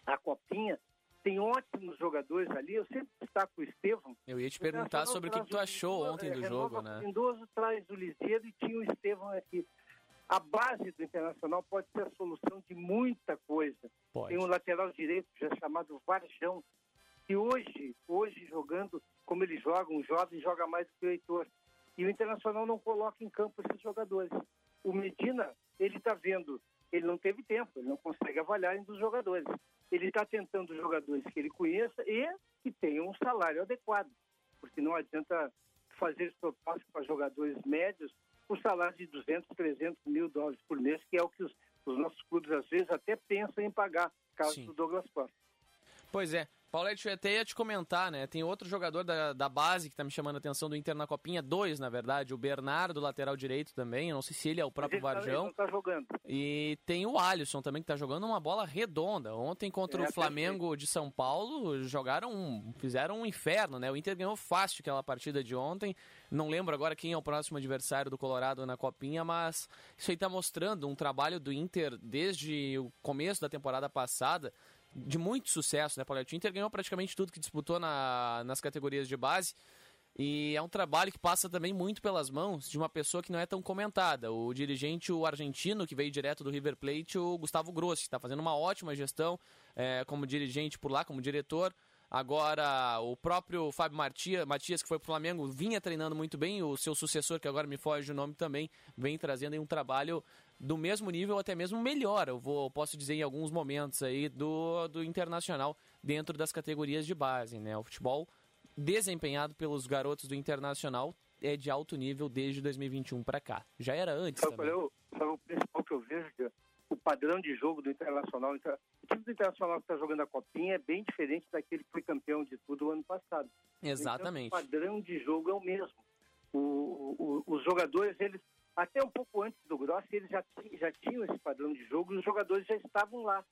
a Copinha. Tem ótimos jogadores ali. Eu sempre destaco o Estevão. Eu ia te perguntar sobre o que, que tu achou ontem do é, jogo, né? Lindoso traz o Liseiro e tinha o Estevão aqui. A base do Internacional pode ser a solução de muita coisa. Pode. Tem um lateral direito já chamado Varjão, que hoje, hoje jogando como ele joga, um jovem joga mais do que o Heitor. E o Internacional não coloca em campo esses jogadores o Medina, ele está vendo, ele não teve tempo, ele não consegue avaliar entre os jogadores. Ele está tentando jogadores que ele conheça e que tenham um salário adequado, porque não adianta fazer propostas para jogadores médios por salário de 200, 300 mil dólares por mês, que é o que os, os nossos clubes às vezes até pensam em pagar, caso Sim. do Douglas Costa. Pois é. Paulette, eu até ia te comentar, né? Tem outro jogador da, da base que tá me chamando a atenção do Inter na Copinha, dois, na verdade. O Bernardo, lateral direito também. Eu não sei se ele é o próprio ele Varjão. Tá, tá jogando. E tem o Alisson também, que tá jogando uma bola redonda. Ontem contra É, o Flamengo de São Paulo, jogaram, fizeram um inferno, né? O Inter ganhou fácil aquela partida de ontem. Não lembro agora quem é o próximo adversário do Colorado na Copinha, mas isso aí tá mostrando um trabalho do Inter desde o começo da temporada passada de muito sucesso, né, Paulette? O Inter ganhou praticamente tudo que disputou na, nas categorias de base. E é um trabalho que passa também muito pelas mãos de uma pessoa que não é tão comentada. O dirigente, o argentino, que veio direto do River Plate, o Gustavo Grossi, está fazendo uma ótima gestão é, como dirigente por lá, como diretor. Agora, o próprio Fábio Matias, Matias, que foi pro Flamengo, vinha treinando muito bem. O seu sucessor, que agora me foge o nome também, vem trazendo um trabalho do mesmo nível, até mesmo melhor, eu vou posso dizer em alguns momentos aí, do, do Internacional dentro das categorias de base. Né? O futebol desempenhado pelos garotos do Internacional é de alto nível desde 2021 para cá. Já era antes Sabe também. é o, sabe o principal que eu vejo? Que o padrão de jogo do Internacional. O time do Internacional que está jogando a Copinha é bem diferente daquele que foi campeão de tudo o ano passado. Exatamente. Então, o padrão de jogo é o mesmo. O, o, os jogadores, eles Até um pouco antes do Grossi, eles já, já tinham esse padrão de jogo e os jogadores já estavam lá.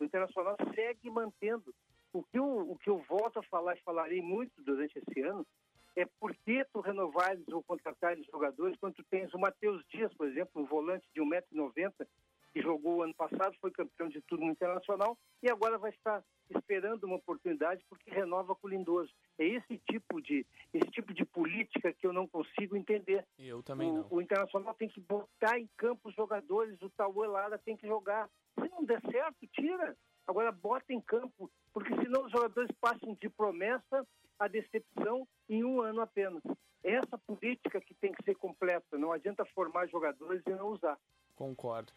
O Internacional segue mantendo. O que eu, o que eu volto a falar e falarei muito durante esse ano é por que tu renovares ou contratares jogadores quando tu tens o Matheus Dias, por exemplo, um volante de 1,90m, que jogou o ano passado, foi campeão de tudo no Internacional e agora vai estar esperando uma oportunidade porque renova com o Lindoso. É esse tipo de esse tipo de política que eu não consigo entender. Eu também o, não. o Internacional tem que botar em campo os jogadores, o Tauê Lara tem que jogar. Se não der certo, tira. Agora bota em campo, porque senão os jogadores passam de promessa a decepção em um ano apenas. É essa política que tem que ser completa. Não adianta formar jogadores e não usar. Concordo.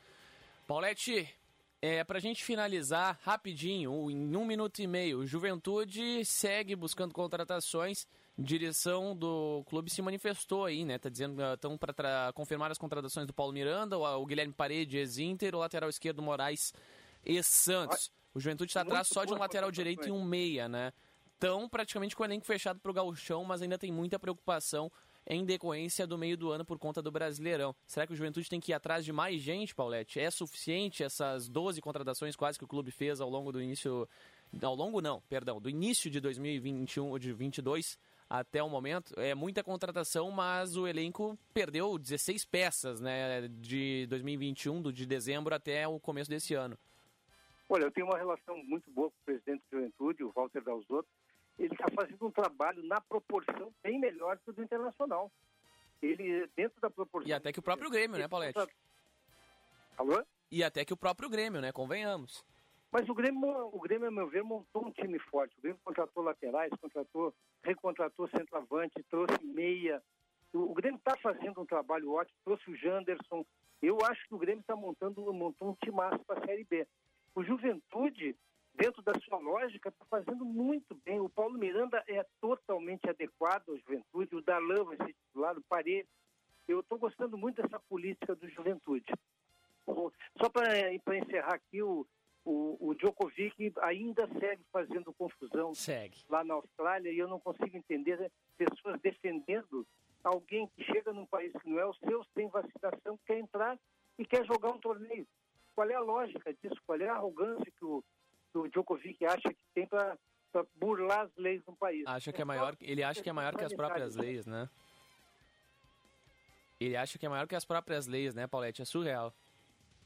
Paulette, é, pra gente finalizar rapidinho, em um minuto e meio, o Juventude segue buscando contratações. Direção do clube se manifestou aí, né? Tá dizendo estão para confirmar as contratações do Paulo Miranda, o, o Guilherme Parede, ex-Inter, o lateral esquerdo Moraes e Santos. O Juventude está atrás só de um lateral direito e um meia, né? Estão praticamente com o elenco fechado pro gauchão, mas ainda tem muita preocupação em decorrência do meio do ano por conta do Brasileirão. Será que o Juventude tem que ir atrás de mais gente, Paulette? É suficiente essas 12 contratações quase que o clube fez ao longo do início... Ao longo não, perdão, do início de 2021 ou de 22 até o momento. É muita contratação, mas o elenco perdeu 16 peças, né, de 2021, do de dezembro até o começo desse ano. Olha, eu tenho uma relação muito boa com o presidente da Juventude, o Walter Dalzotto. Ele está fazendo um trabalho na proporção bem melhor que o do Internacional. Ele, dentro da proporção... E até que o próprio Grêmio, né, Paulette? Alô? E até que o próprio Grêmio, né, convenhamos. Mas o Grêmio, o Grêmio, a meu ver, montou um time forte. O Grêmio contratou laterais, contratou, recontratou centroavante, trouxe meia. O, o Grêmio está fazendo um trabalho ótimo, trouxe o Janderson. Eu acho que o Grêmio está montando montou um timaço para a Série B. O Juventude, dentro da sua lógica, está fazendo muito bem. O Paulo Miranda é totalmente adequado à Juventude. O Darlan vai ser titular, o Paredes. Eu estou gostando muito dessa política do Juventude. Só para encerrar aqui, o, o, o Djokovic ainda segue fazendo confusão segue. lá na Austrália e eu não consigo entender né, pessoas defendendo alguém que chega num país que não é o seu, sem vacinação, quer entrar e quer jogar um torneio. Qual é a lógica disso? Qual é a arrogância que o, o Djokovic acha que tem para burlar as leis no país? Acha que é maior, ele acha que é maior que as próprias leis, né? Ele acha que é maior que as próprias leis, né, Paulette? É surreal.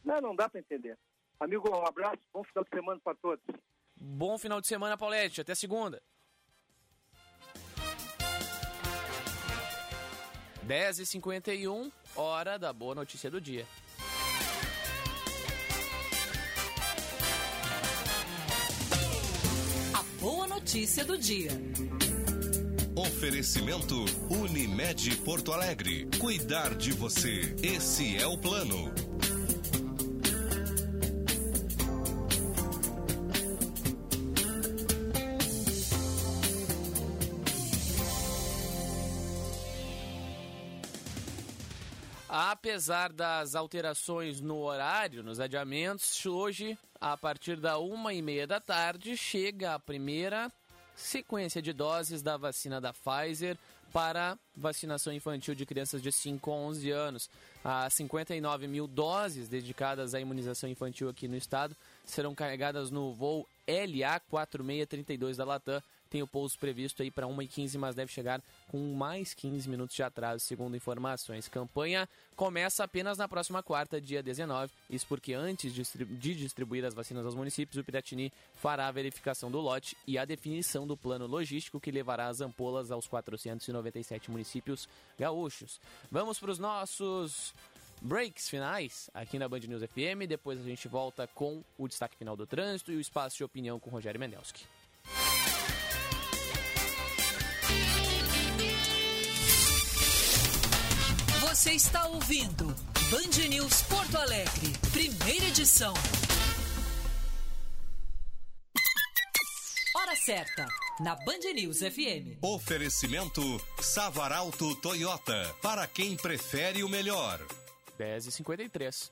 Não, não dá para entender. Amigo, um abraço, bom final de semana para todos. Bom final de semana, Paulette. Até segunda. 10h51, hora da boa notícia do dia. Notícia do dia. Oferecimento Unimed Porto Alegre. Cuidar de você. Esse é o plano. Apesar das alterações no horário, nos adiamentos, hoje, a partir da uma e meia da tarde, chega a primeira sequência de doses da vacina da Pfizer para vacinação infantil de crianças de 5 a 11 anos. As 59 mil doses dedicadas à imunização infantil aqui no estado serão carregadas no voo LA 4632 da Latam. Tem o pouso previsto aí para 1h15, mas deve chegar com mais 15 minutos de atraso, segundo informações. Campanha começa apenas na próxima quarta, dia 19. Isso porque antes de distri- de distribuir as vacinas aos municípios, o Piratini fará a verificação do lote e a definição do plano logístico que levará as ampolas aos 497 municípios gaúchos. Vamos para os nossos breaks finais aqui na Band News FM. Depois a gente volta com o destaque final do trânsito e o espaço de opinião com Rogério Mendelski. Você está ouvindo Band News Porto Alegre, primeira edição. Hora certa, na Band News FM. Oferecimento Savaralto Toyota. Para quem prefere o melhor. 10h53.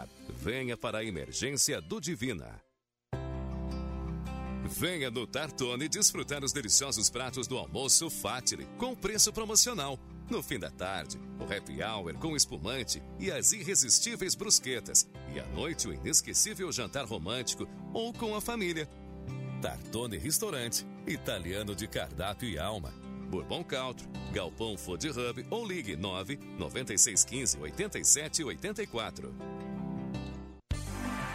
venha para a emergência do Divina. Venha no Tartone desfrutar os deliciosos pratos do almoço Fatile com preço promocional. No fim da tarde, o happy hour com espumante e as irresistíveis brusquetas. E à noite, o inesquecível jantar romântico ou com a família. Tartone Restaurante, italiano de cardápio e alma. Bourbon Country, Galpão Food Hub ou ligue 9 9615 87 84.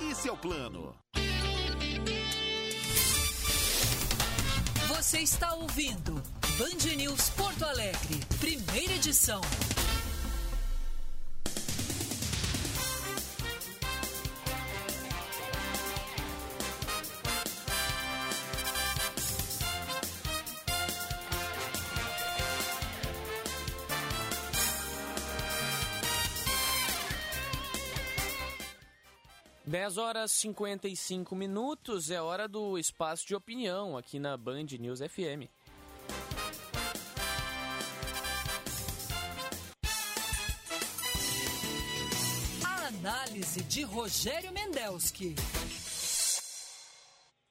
Esse é o plano. Você está ouvindo Band News Porto Alegre, primeira edição. Dez horas e 55 minutos é hora do espaço de opinião aqui na Band News FM. A análise de Rogério Mendelski.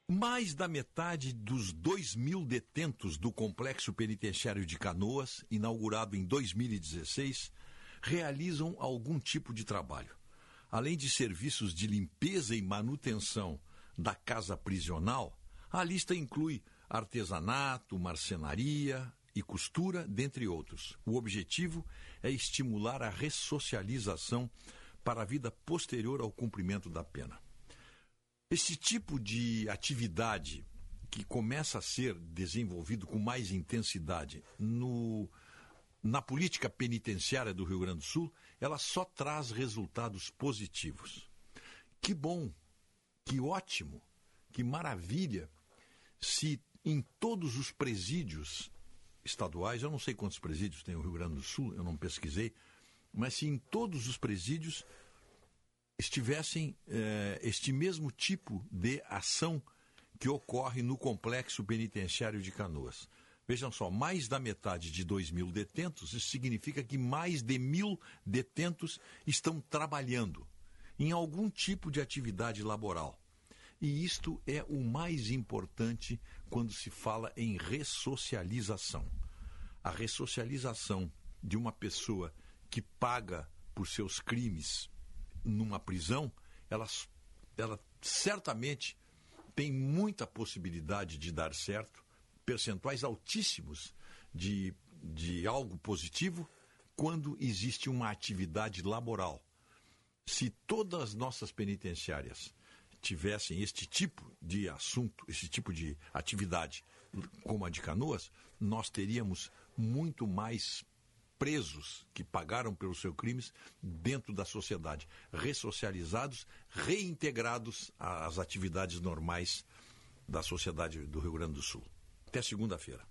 Mais da metade dos 2 mil detentos do Complexo Penitenciário de Canoas, inaugurado em 2016, realizam algum tipo de trabalho. Além de serviços de limpeza e manutenção da casa prisional, a lista inclui artesanato, marcenaria e costura, dentre outros. O objetivo é estimular a ressocialização para a vida posterior ao cumprimento da pena. Esse tipo de atividade que começa a ser desenvolvido com mais intensidade no, na política penitenciária do Rio Grande do Sul, ela só traz resultados positivos. Que bom, que ótimo, que maravilha se em todos os presídios estaduais, eu não sei quantos presídios tem o Rio Grande do Sul, eu não pesquisei, mas se em todos os presídios estivessem eh, este mesmo tipo de ação que ocorre no complexo penitenciário de Canoas. Vejam só, mais da metade de 2 mil detentos, isso significa que mais de mil detentos estão trabalhando em algum tipo de atividade laboral. E isto é o mais importante quando se fala em ressocialização. A ressocialização de uma pessoa que paga por seus crimes numa prisão, ela, ela certamente tem muita possibilidade de dar certo, percentuais altíssimos de, de algo positivo quando existe uma atividade laboral. Se todas as nossas penitenciárias tivessem este tipo de assunto, esse tipo de atividade, como a de Canoas, nós teríamos muito mais presos que pagaram pelos seus crimes dentro da sociedade, ressocializados, reintegrados às atividades normais da sociedade do Rio Grande do Sul. Até segunda-feira.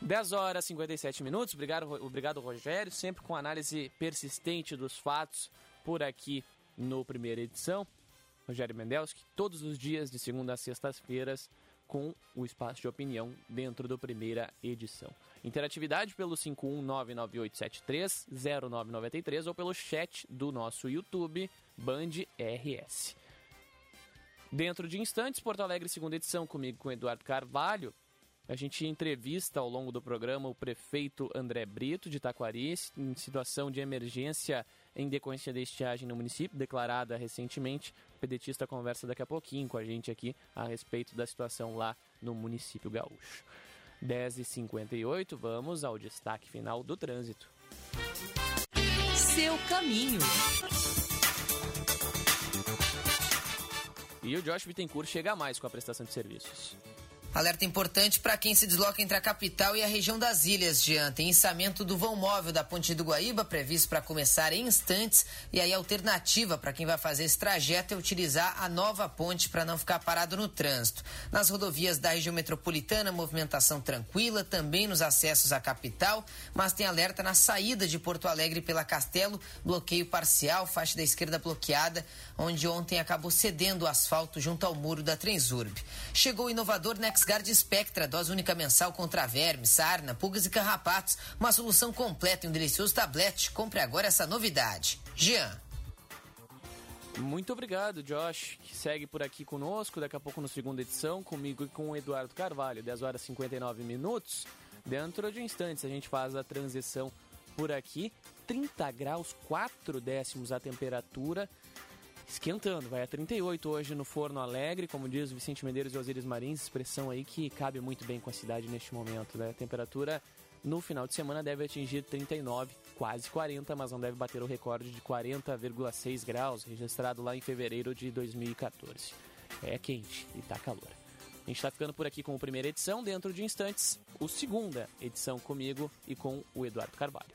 Dez horas e 57 minutos. Obrigado, obrigado, Rogério. Sempre com análise persistente dos fatos por aqui no primeira edição. Rogério Mendelski, todos os dias, de segunda a sextas-feiras, com o espaço de opinião dentro da primeira edição. Interatividade pelo 51998730993 ou pelo chat do nosso YouTube Band RS. Dentro de instantes, Porto Alegre, segunda edição, comigo com Eduardo Carvalho. A gente entrevista ao longo do programa o prefeito André Brito de Taquari, em situação de emergência em decorrência da estiagem no município, declarada recentemente. O pedetista conversa daqui a pouquinho com a gente aqui a respeito da situação lá no município gaúcho. 10h58, vamos ao destaque final do trânsito. Seu caminho. E o Josh Bittencourt chega mais com a prestação de serviços. Alerta importante para quem se desloca entre a capital e a região das ilhas, Jean. Tem içamento do vão móvel da Ponte do Guaíba, previsto para começar em instantes. E aí a alternativa para quem vai fazer esse trajeto é utilizar a nova ponte para não ficar parado no trânsito. Nas rodovias da região metropolitana, movimentação tranquila, também nos acessos à capital, mas tem alerta na saída de Porto Alegre pela Castelo, bloqueio parcial, faixa da esquerda bloqueada, onde ontem acabou cedendo o asfalto junto ao muro da Transurb. Chegou o inovador Next Guard Spectra, dose única mensal contra vermes, sarna, pulgas e carrapatos. Uma solução completa em um delicioso tablete. Compre agora essa novidade. Jean. Muito obrigado, Josh, que segue por aqui conosco. Daqui a pouco, na segunda edição, comigo e com o Eduardo Carvalho, 10 horas e 59 minutos. Dentro de instantes, a gente faz a transição por aqui. 30 graus, 4 décimos a temperatura esquentando. Vai a 38 hoje no Forno Alegre, como diz o Vicente Medeiros e Osiris Marins, expressão aí que cabe muito bem com a cidade neste momento. Né? A temperatura no final de semana deve atingir 39, quase 40, mas não deve bater o recorde de 40,6 graus, registrado lá em fevereiro de 2014. É quente e tá calor. A gente está ficando por aqui com a primeira edição, dentro de instantes, o segunda edição comigo e com o Eduardo Carvalho.